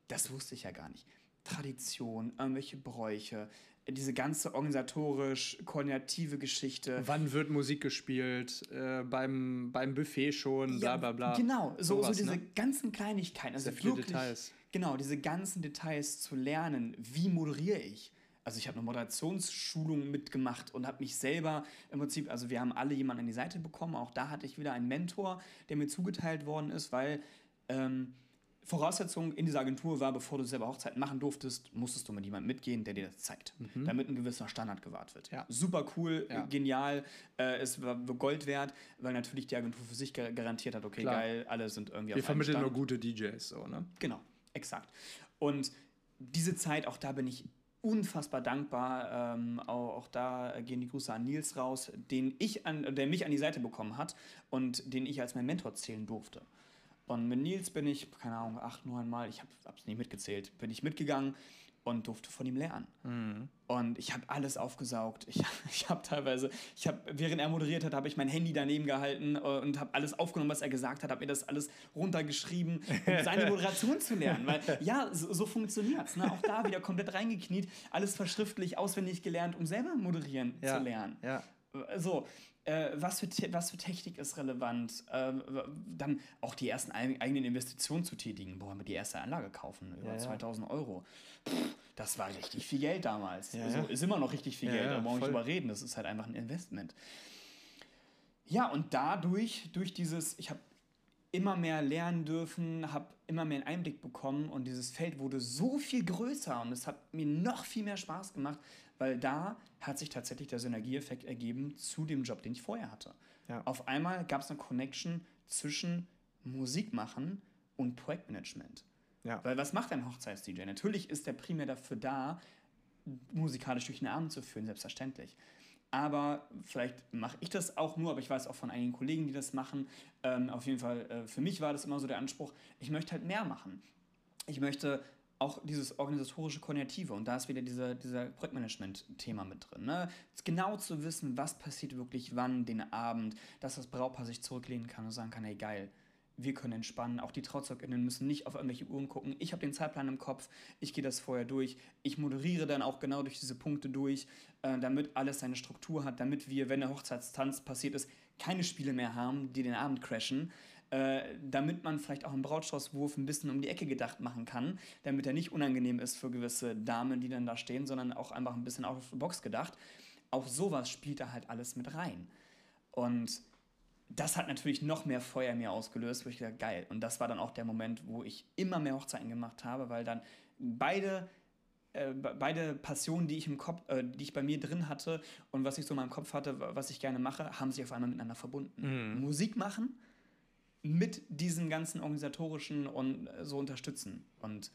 das wusste ich ja gar nicht. Tradition, irgendwelche Bräuche, diese ganze organisatorisch koordinative Geschichte. Wann wird Musik gespielt? Äh, beim, beim Buffet schon, bla bla bla. Genau, so, so, so diese ne? ganzen Kleinigkeiten. Also Sehr viele Details. Genau, diese ganzen Details zu lernen. Wie moderiere ich? Also ich habe eine Moderationsschulung mitgemacht und habe mich selber im Prinzip, also wir haben alle jemanden an die Seite bekommen. Auch da hatte ich wieder einen Mentor, der mir zugeteilt worden ist, weil ähm, Voraussetzung in dieser Agentur war, bevor du selber Hochzeiten machen durftest, musstest du mit jemandem mitgehen, der dir das zeigt, mhm. damit ein gewisser Standard gewahrt wird. Ja. Super cool, ja. genial, äh, es war Gold wert, weil natürlich die Agentur für sich garantiert hat, okay, Klar. geil, alle sind irgendwie Wir auf Wir vermitteln nur gute DJs, so, ne? Genau, exakt. Und diese Zeit, auch da bin ich unfassbar dankbar. Ähm, auch, auch, da gehen die Grüße an Nils raus, den ich an, der mich an die Seite bekommen hat und den ich als mein Mentor zählen durfte. Und mit Nils bin ich, keine Ahnung, acht, neun Mal, ich habe es nicht mitgezählt, bin ich mitgegangen und durfte von ihm lernen. Mhm. Und ich habe alles aufgesaugt. Ich, ich habe teilweise, ich habe, während er moderiert hat, habe ich mein Handy daneben gehalten äh, und habe alles aufgenommen, was er gesagt hat, habe mir das alles runtergeschrieben, um seine Moderation zu lernen. Weil ja, so, so funktioniert es. Ne? Auch da wieder komplett reingekniet, alles verschriftlich, auswendig gelernt, um selber moderieren ja. zu lernen. Ja. So, äh, was, für was für Technik ist relevant, äh, dann auch die ersten eigenen Investitionen zu tätigen. Boah, die erste Anlage kaufen, über ja, 2000 Euro. Pff, das war richtig viel Geld damals. Ja, also, ist immer noch richtig viel Geld, da brauchen wir nicht drüber reden. Das ist halt einfach ein Investment. Ja, und dadurch, durch dieses, ich habe immer mehr lernen dürfen, habe immer mehr einen Einblick bekommen und dieses Feld wurde so viel größer und es hat mir noch viel mehr Spaß gemacht, weil da hat sich tatsächlich der Synergieeffekt ergeben zu dem Job, den ich vorher hatte. Ja. Auf einmal gab es eine Connection zwischen Musik machen und Projektmanagement. Ja. Weil was macht ein Hochzeits-DJ? Natürlich ist der primär dafür da, musikalisch durch den Abend zu führen, selbstverständlich. Aber vielleicht mache ich das auch nur, aber ich weiß auch von einigen Kollegen, die das machen. Ähm, auf jeden Fall, äh, für mich war das immer so der Anspruch, ich möchte halt mehr machen. Ich möchte auch dieses organisatorische Koordinative und da ist wieder dieser, dieser Projektmanagement-Thema mit drin. Ne? Genau zu wissen, was passiert wirklich wann den Abend, dass das Brautpaar sich zurücklehnen kann und sagen kann, hey geil, wir können entspannen. Auch die TrauzeugInnen müssen nicht auf irgendwelche Uhren gucken. Ich habe den Zeitplan im Kopf, ich gehe das vorher durch. Ich moderiere dann auch genau durch diese Punkte durch, äh, damit alles seine Struktur hat, damit wir, wenn der Hochzeitstanz passiert ist, keine Spiele mehr haben, die den Abend crashen äh, damit man vielleicht auch einen Brautstraußwurf ein bisschen um die Ecke gedacht machen kann, damit er nicht unangenehm ist für gewisse Damen, die dann da stehen, sondern auch einfach ein bisschen of the box gedacht. Auch sowas spielt da halt alles mit rein. Und das hat natürlich noch mehr Feuer in mir ausgelöst, wo ich dachte, geil. Und das war dann auch der Moment, wo ich immer mehr Hochzeiten gemacht habe, weil dann beide äh, beide Passionen, die ich im Kopf, äh, die ich bei mir drin hatte und was ich so in meinem Kopf hatte, was ich gerne mache, haben sich auf einmal miteinander verbunden. Mhm. Musik machen mit diesen ganzen organisatorischen und äh, so unterstützen. Und,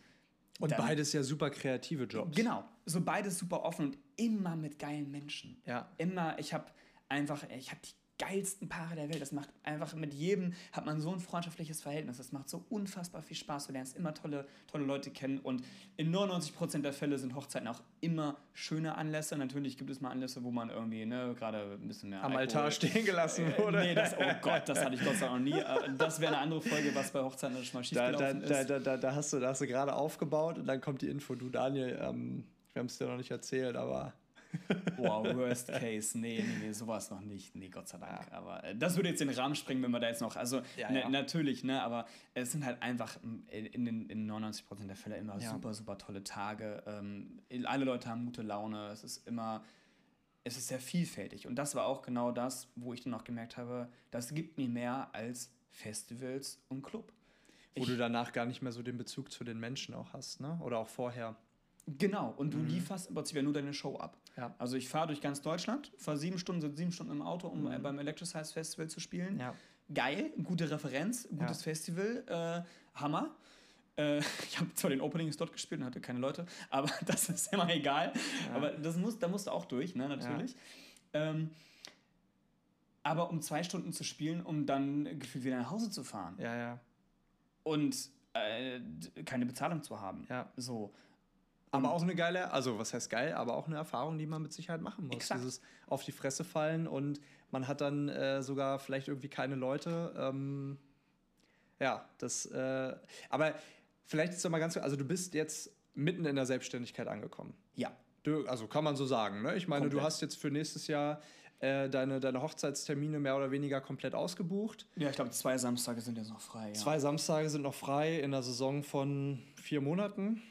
und dann, beides ja super kreative Jobs. Genau, so beides super offen und immer mit geilen Menschen. Ja. Immer, ich habe einfach, ich habe die geilsten Paare der Welt. Das macht einfach mit jedem, hat man so ein freundschaftliches Verhältnis. Das macht so unfassbar viel Spaß. Du lernst immer tolle, tolle Leute kennen und in 99% der Fälle sind Hochzeiten auch immer schöne Anlässe. Natürlich gibt es mal Anlässe, wo man irgendwie ne, gerade ein bisschen mehr. Am Alkohol, Altar stehen gelassen äh, wurde. nee, das, oh Gott, das hatte ich Gott sei Dank noch nie. Äh, das wäre eine andere Folge, was bei Hochzeiten schon mal schiefgelaufen da, da, ist. Da, da, da, hast du, da hast du gerade aufgebaut und dann kommt die Info, du Daniel, ähm, wir haben es dir noch nicht erzählt, aber Wow, worst case. Nee, nee, nee, sowas noch nicht. Nee, Gott sei Dank. Ja. Aber äh, das würde jetzt den Rahmen sprengen, wenn wir da jetzt noch. Also, ja, ja. natürlich, ne, aber es sind halt einfach in, den in 99% der Fälle immer super, super tolle Tage. Ähm, alle Leute haben gute Laune. Es ist immer. Es ist sehr vielfältig. Und das war auch genau das, wo ich dann auch gemerkt habe, das gibt mir mehr als Festivals und Club. Wo ich, du danach gar nicht mehr so den Bezug zu den Menschen auch hast, ne? Oder auch vorher. Genau, und du lieferst im Prinzip ja nur deine Show ab. Ja. Also ich fahre durch ganz Deutschland, fahre sieben Stunden, sitze sieben Stunden im Auto, um äh, beim Electricize Festival zu spielen. Ja. Geil, gute Referenz, gutes Ja. Festival, äh, Hammer. Äh, ich habe zwar den Opening dort gespielt und hatte keine Leute, aber das ist immer egal. Aber das muss, da musst du auch durch, ne, natürlich. Ähm, aber um zwei Stunden zu spielen, um dann gefühlt wieder nach Hause zu fahren Ja, ja. und äh, keine Bezahlung zu haben. Ja. So. Aber auch eine geile, also was heißt geil, aber auch eine Erfahrung, die man mit Sicherheit machen muss. Exakt. Dieses auf die Fresse fallen und man hat dann äh, sogar vielleicht irgendwie keine Leute. Ähm, ja, das, äh, aber vielleicht ist doch mal ganz, also du bist jetzt mitten in der Selbstständigkeit angekommen. Ja. Du, also kann man so sagen, ne? Ich meine, du Komplett. hast jetzt für nächstes Jahr äh, deine, deine Hochzeitstermine mehr oder weniger komplett ausgebucht. Ja, ich glaube, zwei Samstage sind jetzt noch frei. Ja. Zwei Samstage sind noch frei in der Saison von vier Monaten,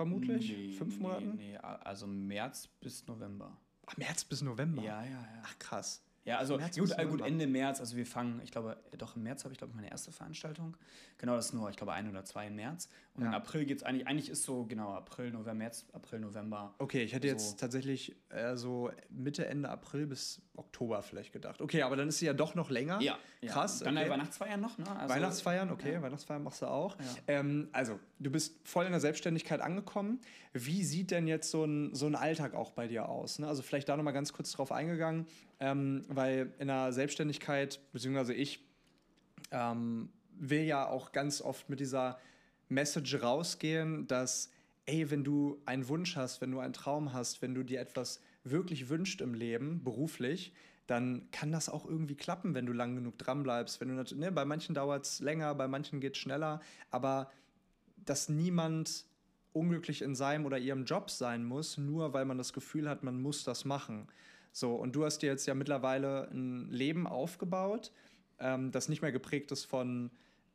vermutlich. Nee, Fünf nee, Monaten. Nee, also März bis November. Ach, März bis November. Ja, ja, ja. Ach, krass. Ja, also März gut, äh, gut. Ende März, also wir fangen, ich glaube, äh, doch im März habe ich, glaube ich, meine erste Veranstaltung. Genau, das ist nur, ich glaube, ein oder zwei im März. Und im Ja. April geht es eigentlich, eigentlich ist so, genau, April, November, März, April, November. Okay, ich hätte jetzt So. tatsächlich äh, so Mitte, Ende April bis Oktober vielleicht gedacht. Okay, aber dann ist sie ja doch noch länger. Ja, Krass. Dann okay. Weihnachtsfeiern noch, ne? Also, Weihnachtsfeiern, okay, Ja. Weihnachtsfeiern machst du auch. Ja. Ähm, also, du bist voll in der Selbstständigkeit angekommen. Wie sieht denn jetzt so ein, so ein Alltag auch bei dir aus? Ne? Also, vielleicht da nochmal ganz kurz drauf eingegangen, ähm, weil in der Selbstständigkeit, beziehungsweise ich, ähm, will ja auch ganz oft mit dieser Message rausgehen, dass, ey, wenn du einen Wunsch hast, wenn du einen Traum hast, wenn du dir etwas wirklich wünscht im Leben, beruflich, dann kann das auch irgendwie klappen, wenn du lang genug dran bleibst. Wenn du ne, bei manchen dauert es länger, bei manchen geht es schneller, aber dass niemand unglücklich in seinem oder ihrem Job sein muss, nur weil man das Gefühl hat, man muss das machen. So, und du hast dir jetzt ja mittlerweile ein Leben aufgebaut, ähm, das nicht mehr geprägt ist von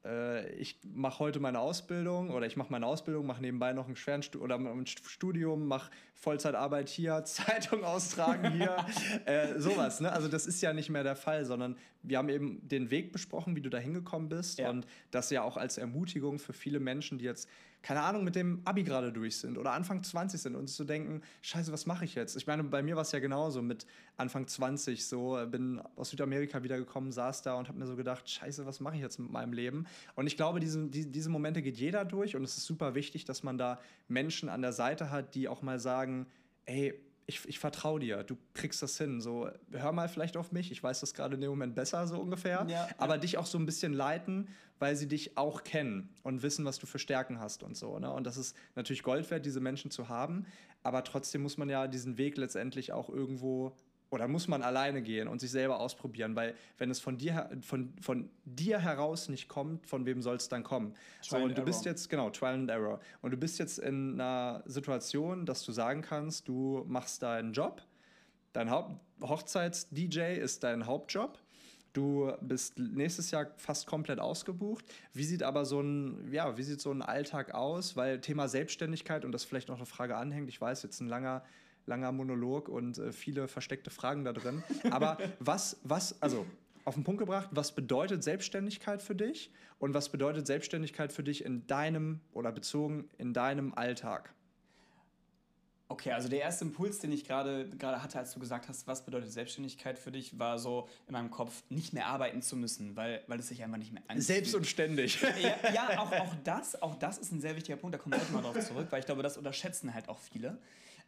äh, ich mache heute meine Ausbildung oder ich mache meine Ausbildung, mache nebenbei noch ein Schweren oder ein Studium, mache Vollzeitarbeit hier, Zeitung austragen hier, äh, sowas. Ne? Also das ist ja nicht mehr der Fall, sondern wir haben eben den Weg besprochen, wie du da hingekommen bist Ja. und das ja auch als Ermutigung für viele Menschen, die jetzt keine Ahnung mit dem Abi gerade durch sind oder Anfang 20 sind und so denken, scheiße, was mache ich jetzt? Ich meine, bei mir war es ja genauso mit Anfang 20 so, äh, bin aus Südamerika wiedergekommen, saß da und habe mir so gedacht, scheiße, was mache ich jetzt mit meinem Leben? Und ich glaube, diese, die, diese Momente geht jeder durch und es ist super wichtig, dass man da Menschen an der Seite hat, die auch mal sagen, ey, ich, ich vertraue dir, du kriegst das hin. So, hör mal vielleicht auf mich. Ich weiß das gerade in dem Moment besser, so ungefähr. Ja, aber dich auch so ein bisschen leiten, weil sie dich auch kennen und wissen, was du für Stärken hast und so. Ne? Und das ist natürlich Gold wert, diese Menschen zu haben. Aber trotzdem muss man ja diesen Weg letztendlich auch irgendwo oder muss man alleine gehen und sich selber ausprobieren, weil wenn es von dir, von, von dir heraus nicht kommt, von wem soll es dann kommen? So, Trial und and du bist error. jetzt, genau, Trial and Error. Und du bist jetzt in einer Situation, dass du sagen kannst, du machst deinen Job, dein Haupt Hochzeits-DJ ist dein Hauptjob. Du bist nächstes Jahr fast komplett ausgebucht. Wie sieht aber so ein, ja, wie sieht so ein Alltag aus? Weil Thema Selbstständigkeit und das vielleicht noch eine Frage anhängt. Ich weiß, jetzt ein langer, langer Monolog und äh, viele versteckte Fragen da drin. Aber was, was, also auf den Punkt gebracht, was bedeutet Selbstständigkeit für dich? Und was bedeutet Selbstständigkeit für dich in deinem oder bezogen in deinem Alltag? Okay, also der erste Impuls, den ich gerade gerade hatte, als du gesagt hast, was bedeutet Selbstständigkeit für dich, war so in meinem Kopf, nicht mehr arbeiten zu müssen, weil, weil es sich einfach nicht mehr anfühlt. Selbst und ständig. ja, ja auch, auch, das, auch das ist ein sehr wichtiger Punkt, da kommen wir heute mal drauf zurück, weil ich glaube, das unterschätzen halt auch viele.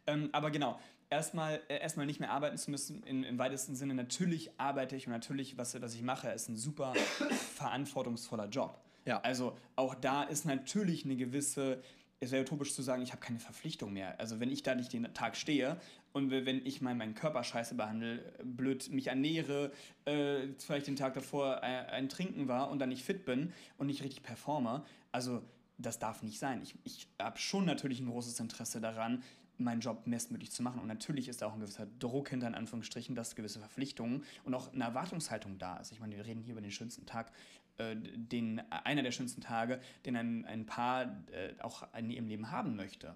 Ähm, aber genau, erstmal äh, erstmal nicht mehr arbeiten zu müssen, in, im weitesten Sinne. Natürlich arbeite ich und natürlich, was, was ich mache, ist ein super verantwortungsvoller Job. Ja. Also auch da ist natürlich eine gewisse, es wäre utopisch zu sagen, ich habe keine Verpflichtung mehr. Also wenn ich da nicht den Tag stehe und wenn ich mal meinen Körper scheiße behandle, blöd mich ernähre, äh, vielleicht den Tag davor ein, ein Trinken war und dann nicht fit bin und nicht richtig performe, also das darf nicht sein. Ich, ich habe schon natürlich ein großes Interesse daran, meinen Job bestmöglich zu machen. Und natürlich ist da auch ein gewisser Druck hinter, in Anführungsstrichen, dass gewisse Verpflichtungen und auch eine Erwartungshaltung da ist. Ich meine, wir reden hier über den schönsten Tag, äh, den, einer der schönsten Tage, den ein, ein Paar äh, auch in ihrem Leben haben möchte.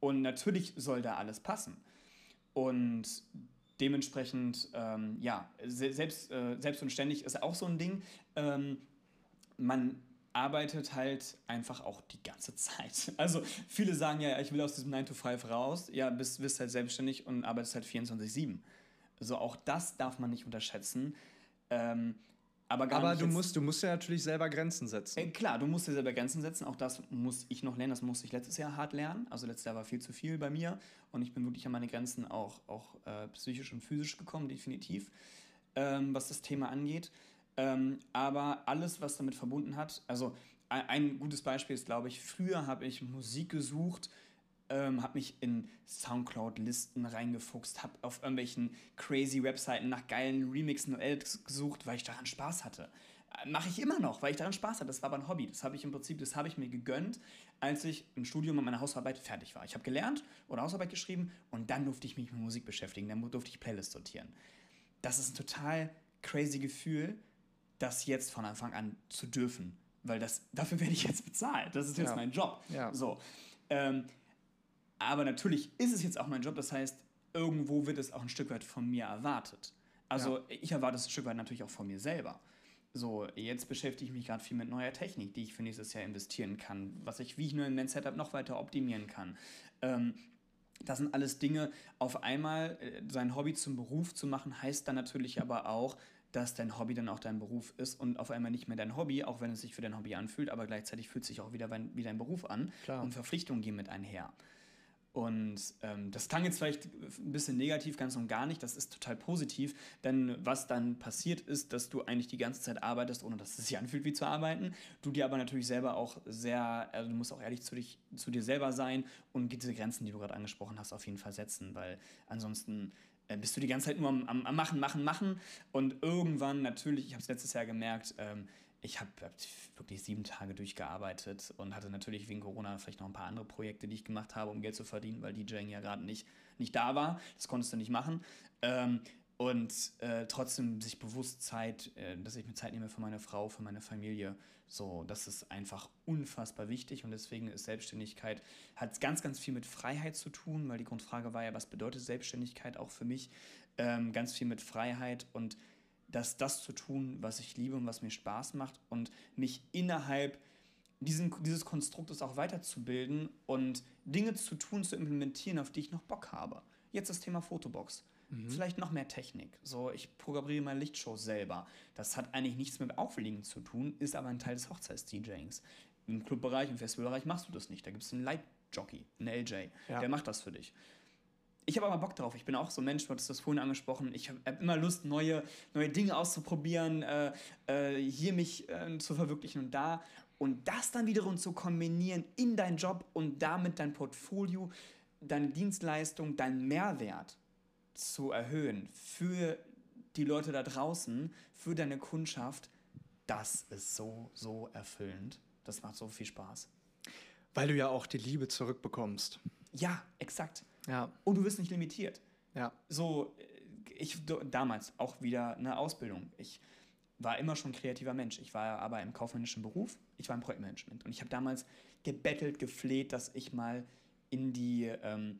Und natürlich soll da alles passen. Und dementsprechend, ähm, ja, se selbst, äh, ständig ist auch so ein Ding. Ähm, man arbeitet halt einfach auch die ganze Zeit. Also viele sagen ja, ich will aus diesem 9 to 5 raus. Ja, bist, bist halt selbstständig und arbeitest halt 24-7. Also auch das darf man nicht unterschätzen. Ähm, aber aber du, musst, du musst ja natürlich selber Grenzen setzen. Äh, klar, du musst dir selber Grenzen setzen. Auch das muss ich noch lernen. Das musste ich letztes Jahr hart lernen. Also letztes Jahr war viel zu viel bei mir. Und ich bin wirklich an meine Grenzen auch, auch äh, psychisch und physisch gekommen, definitiv, ähm, was das Thema angeht. Ähm, aber alles, was damit verbunden hat, also ein, gutes Beispiel ist, glaube ich, früher habe ich Musik gesucht, ähm, habe mich in Soundcloud-Listen reingefuchst, habe auf irgendwelchen crazy Webseiten nach geilen Remixen und Edits gesucht, weil ich daran Spaß hatte. Äh, Mache ich immer noch, weil ich daran Spaß hatte. Das war aber ein Hobby. Das habe ich im Prinzip, das habe ich mir gegönnt, als ich im Studium mit meiner Hausarbeit fertig war. Ich habe gelernt oder Hausarbeit geschrieben und dann durfte ich mich mit Musik beschäftigen. Dann durfte ich Playlists sortieren. Das ist ein total crazy Gefühl, das jetzt von Anfang an zu dürfen. Weil das, dafür werde ich jetzt bezahlt. Das ist jetzt ja. mein Job. Ja. So. Ähm, aber natürlich ist es jetzt auch mein Job, das heißt, irgendwo wird es auch ein Stück weit von mir erwartet. Also ja. ich erwarte es ein Stück weit natürlich auch von mir selber. So, jetzt beschäftige ich mich gerade viel mit neuer Technik, die ich für nächstes Jahr investieren kann, was ich, wie ich nur in mein Setup noch weiter optimieren kann. Ähm, das sind alles Dinge. Auf einmal äh, sein Hobby zum Beruf zu machen, heißt dann natürlich aber auch, dass dein Hobby dann auch dein Beruf ist und auf einmal nicht mehr dein Hobby, auch wenn es sich für dein Hobby anfühlt, aber gleichzeitig fühlt es sich auch wieder wie dein Beruf an Klar. und Verpflichtungen gehen mit einher. Und ähm, das klang jetzt vielleicht ein bisschen negativ, ganz und gar nicht. Das ist total positiv, denn was dann passiert ist, dass du eigentlich die ganze Zeit arbeitest, ohne dass es sich anfühlt wie zu arbeiten. Du dir aber natürlich selber auch sehr, also du musst auch ehrlich zu, dich, zu dir selber sein und diese Grenzen, die du gerade angesprochen hast, auf jeden Fall setzen, weil ansonsten bist du die ganze Zeit nur am, am, am Machen, Machen, Machen. Und irgendwann natürlich, ich habe es letztes Jahr gemerkt, ähm, ich habe hab wirklich sieben Tage durchgearbeitet und hatte natürlich wegen Corona vielleicht noch ein paar andere Projekte, die ich gemacht habe, um Geld zu verdienen, weil DJing ja gerade nicht, nicht da war. Das konntest du nicht machen. Ähm, und äh, trotzdem sich bewusst Zeit, äh, dass ich mir Zeit nehme für meine Frau, für meine Familie. So, das ist einfach unfassbar wichtig und deswegen ist Selbstständigkeit, hat ganz, ganz viel mit Freiheit zu tun, weil die Grundfrage war ja, was bedeutet Selbstständigkeit auch für mich? Ähm, ganz viel mit Freiheit und das, das zu tun, was ich liebe und was mir Spaß macht und mich innerhalb diesen, dieses Konstruktes auch weiterzubilden und Dinge zu tun, zu implementieren, auf die ich noch Bock habe. Jetzt das Thema Fotobox. Mhm. Vielleicht noch mehr Technik. So, ich programmiere meine Lichtshows selber. Das hat eigentlich nichts mit Auflegen zu tun, ist aber ein Teil des Hochzeits-DJings. Im Clubbereich, im Festivalbereich machst du das nicht. Da gibt es einen Light-Jockey, einen LJ, ja. der macht das für dich ich habe aber Bock drauf. Ich bin auch so ein Mensch, du hattest das vorhin angesprochen. Ich habe hab immer Lust, neue, neue Dinge auszuprobieren, äh, äh, hier mich äh, zu verwirklichen und da. Und das dann wiederum zu kombinieren in deinen Job und damit dein Portfolio, deine Dienstleistung, deinen Mehrwert zu erhöhen für die Leute da draußen, für deine Kundschaft, das ist so, so erfüllend. Das macht so viel Spaß. Weil du ja auch die Liebe zurückbekommst. Ja, exakt. Ja. Und du wirst nicht limitiert. Ja. So, ich damals auch wieder eine Ausbildung. Ich war immer schon ein kreativer Mensch. Ich war aber im kaufmännischen Beruf. Ich war im Projektmanagement. Und ich habe damals gebettelt, gefleht, dass ich mal in die, ähm,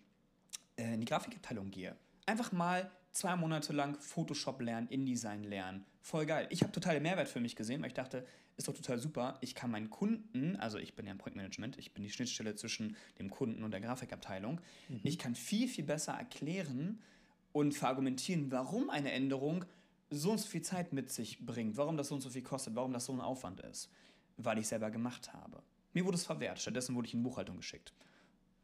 äh, in die Grafikabteilung gehe. Einfach mal zwei Monate lang Photoshop lernen, InDesign lernen. Voll geil. Ich habe total Mehrwert für mich gesehen, weil ich dachte, ist doch total super. Ich kann meinen Kunden, also ich bin ja im Projektmanagement, ich bin die Schnittstelle zwischen dem Kunden und der Grafikabteilung, mhm. ich kann viel, viel besser erklären und verargumentieren, warum eine Änderung so und so viel Zeit mit sich bringt, warum das so und so viel kostet, warum das so ein Aufwand ist, weil ich selber gemacht habe. Mir wurde es verwehrt, stattdessen wurde ich in Buchhaltung geschickt.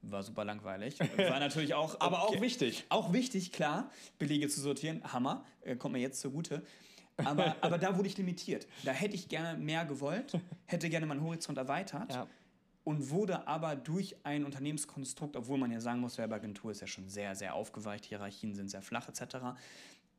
War super langweilig. War natürlich auch. Aber okay, auch wichtig. Auch wichtig, klar. Belege zu sortieren. Hammer. Äh, kommt mir jetzt zugute. Aber, aber da wurde ich limitiert. Da hätte ich gerne mehr gewollt, hätte gerne meinen Horizont erweitert. Ja. Und wurde aber durch ein Unternehmenskonstrukt, obwohl man ja sagen muss, Werbeagentur ist ja schon sehr, sehr aufgeweicht, Hierarchien sind sehr flach etc.,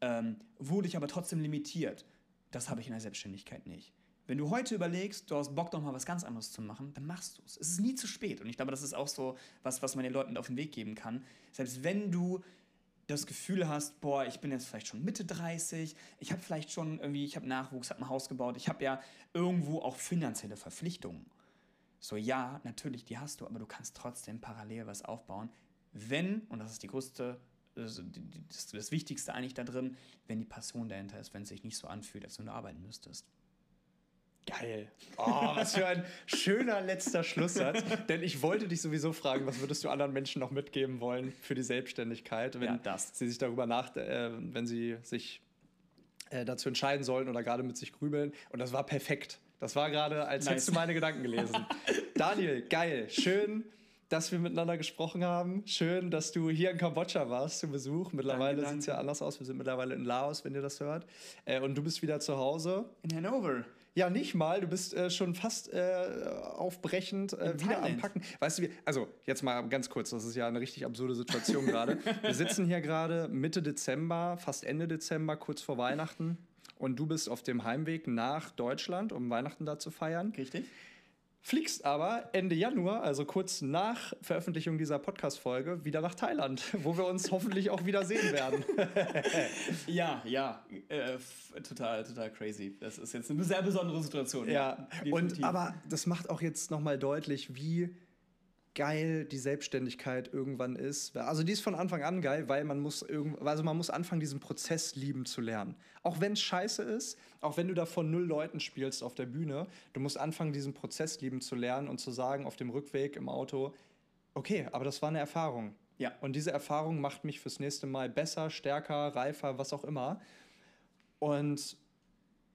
ähm, wurde ich aber trotzdem limitiert. Das habe ich in der Selbstständigkeit nicht. Wenn du heute überlegst, du hast Bock, doch mal was ganz anderes zu machen, dann machst du es. Es ist nie zu spät. Und ich glaube, das ist auch so was, was man den Leuten auf den Weg geben kann. Selbst wenn du das Gefühl hast, boah, ich bin jetzt vielleicht schon Mitte 30, ich habe vielleicht schon irgendwie, ich habe Nachwuchs, habe ein Haus gebaut, ich habe ja irgendwo auch finanzielle Verpflichtungen. So ja, natürlich, die hast du, aber du kannst trotzdem parallel was aufbauen, wenn, und das ist die größte, das, das Wichtigste eigentlich da drin, wenn die Passion dahinter ist, wenn es sich nicht so anfühlt, als wenn du arbeiten müsstest. Geil. Oh, was für ein schöner letzter Schlusssatz. Denn ich wollte dich sowieso fragen, was würdest du anderen Menschen noch mitgeben wollen für die Selbstständigkeit, wenn Ja, das. sie sich darüber nach, äh, wenn sie sich äh, dazu entscheiden sollen oder gerade mit sich grübeln. Und das war perfekt. Das war gerade, als Nice. hättest du meine Gedanken gelesen. Daniel, geil. Schön, dass wir miteinander gesprochen haben. Schön, dass du hier in Kambodscha warst zu Besuch. Mittlerweile sieht es ja anders aus. Wir sind mittlerweile in Laos, wenn ihr das hört. Äh, und du bist wieder zu Hause. In Hannover. Ja, nicht mal. Du bist äh, schon fast äh, aufbrechend äh, wieder am Thailand. Packen. Weißt du, wie, also jetzt mal ganz kurz, das ist ja eine richtig absurde Situation gerade. Wir sitzen hier gerade Mitte Dezember, fast Ende Dezember, kurz vor Weihnachten. Und du bist auf dem Heimweg nach Deutschland, um Weihnachten da zu feiern. Richtig? Fliegst aber Ende Januar, also kurz nach Veröffentlichung dieser Podcast-Folge, wieder nach Thailand, wo wir uns hoffentlich auch wieder sehen werden. Ja, ja. Äh, total, total crazy. Das ist jetzt eine sehr besondere Situation. Ja, und definitiv. aber das macht auch jetzt nochmal deutlich, wie geil die Selbstständigkeit irgendwann ist. Also die ist von Anfang an geil, weil man muss irgend, also man muss anfangen, diesen Prozess lieben zu lernen. Auch wenn es scheiße ist, auch wenn du da von null Leuten spielst auf der Bühne, du musst anfangen, diesen Prozess lieben zu lernen und zu sagen auf dem Rückweg im Auto, okay, aber das war eine Erfahrung. Ja. Und diese Erfahrung macht mich fürs nächste Mal besser, stärker, reifer, was auch immer. Und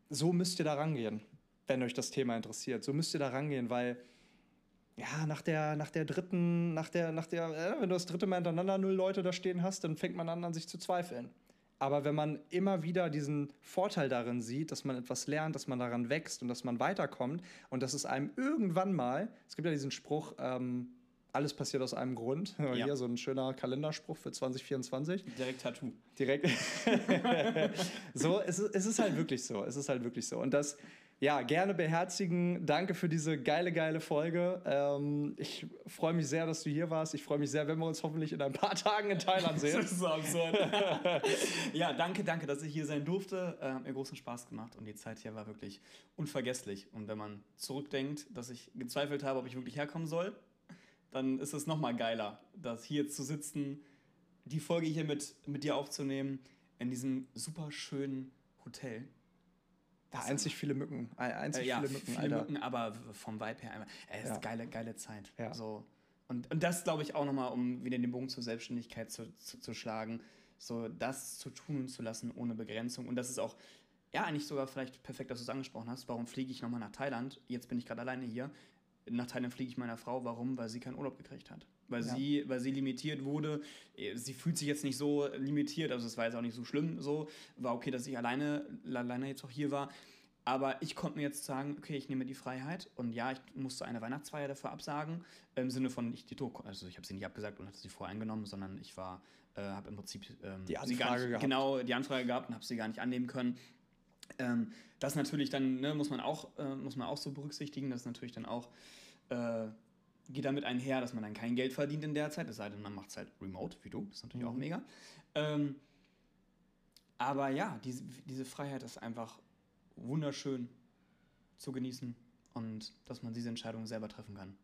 so müsst ihr da rangehen, wenn euch das Thema interessiert. So müsst ihr da rangehen, weil ja, nach der, nach der dritten, nach der, nach der, äh, wenn du das dritte Mal hintereinander null Leute da stehen hast, dann fängt man an, an sich zu zweifeln. Aber wenn man immer wieder diesen Vorteil darin sieht, dass man etwas lernt, dass man daran wächst und dass man weiterkommt und dass es einem irgendwann mal, es gibt ja diesen Spruch, ähm, alles passiert aus einem Grund. Ja. Hier so ein schöner Kalenderspruch für 2024 Direkt Tattoo. direkt. so, es ist, es ist halt wirklich so. Es ist halt wirklich so. Und das, ja, gerne beherzigen. Danke für diese geile, geile Folge. Ähm, ich freue mich sehr, dass du hier warst. Ich freue mich sehr, wenn wir uns hoffentlich in ein paar Tagen in Thailand sehen. Das ist so absurd. ja, danke, danke, dass ich hier sein durfte. Äh, hat mir großen Spaß gemacht und die Zeit hier war wirklich unvergesslich. Und wenn man zurückdenkt, dass ich gezweifelt habe, ob ich wirklich herkommen soll, dann ist es nochmal geiler, dass hier zu sitzen, die Folge hier mit, mit dir aufzunehmen, in diesem super schönen Hotel. Ja, einzig viele Mücken. Ein- Einzig Äh, ja, viele Mücken, viele Alter. Mücken, aber vom Vibe her einfach. Es ist Ja. geile, geile Zeit. Ja. So. Und, und das glaube ich auch nochmal, um wieder den Bogen zur Selbstständigkeit zu, zu, zu schlagen, so das zu tun und zu lassen ohne Begrenzung. Und das ist auch, ja, eigentlich sogar vielleicht perfekt, dass du es angesprochen hast. Warum fliege ich nochmal nach Thailand? Jetzt bin ich gerade alleine hier. Nach Thailand fliege ich meiner Frau. Warum? Weil sie keinen Urlaub gekriegt hat. Weil, Ja. sie, weil sie limitiert wurde. Sie fühlt sich jetzt nicht so limitiert, also es war jetzt auch nicht so schlimm so. War okay, dass ich alleine, alleine jetzt auch hier war. Aber ich konnte mir jetzt sagen, okay, ich nehme die Freiheit und ja, ich musste eine Weihnachtsfeier dafür absagen. Im Sinne von, ich, die Tour, also ich habe sie nicht abgesagt und hatte sie voreingenommen, sondern ich war, äh, habe im Prinzip ähm, Die Anfrage nicht, gehabt. genau die Anfrage gehabt und habe sie gar nicht annehmen können. Ähm, das natürlich dann, ne, muss man auch, äh, muss man auch so berücksichtigen, das ist natürlich dann auch, äh, geht damit einher, dass man dann kein Geld verdient in der Zeit, es sei denn, man macht es halt remote, wie du, das ist natürlich auch Mhm. mega. Ähm, aber ja, diese, diese Freiheit ist einfach wunderschön zu genießen und dass man diese Entscheidung selber treffen kann.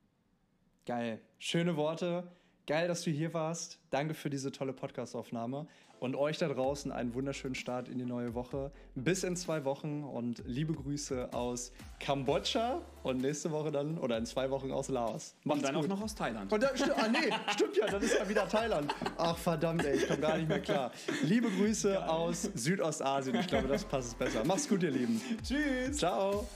Geil. Schöne Worte. Geil, dass du hier warst. Danke für diese tolle Podcastaufnahme. Und euch da draußen einen wunderschönen Start in die neue Woche. Bis in zwei Wochen und liebe Grüße aus Kambodscha und nächste Woche dann oder in zwei Wochen aus Laos. Macht's und dann gut. auch noch aus Thailand. Und dann, ah, nee, stimmt ja, dann ist ja wieder Thailand. Ach verdammt, ey, ich komme gar nicht mehr klar. Liebe Grüße aus Südostasien. Ich glaube, das passt besser. Macht's gut, ihr Lieben. Tschüss! Ciao.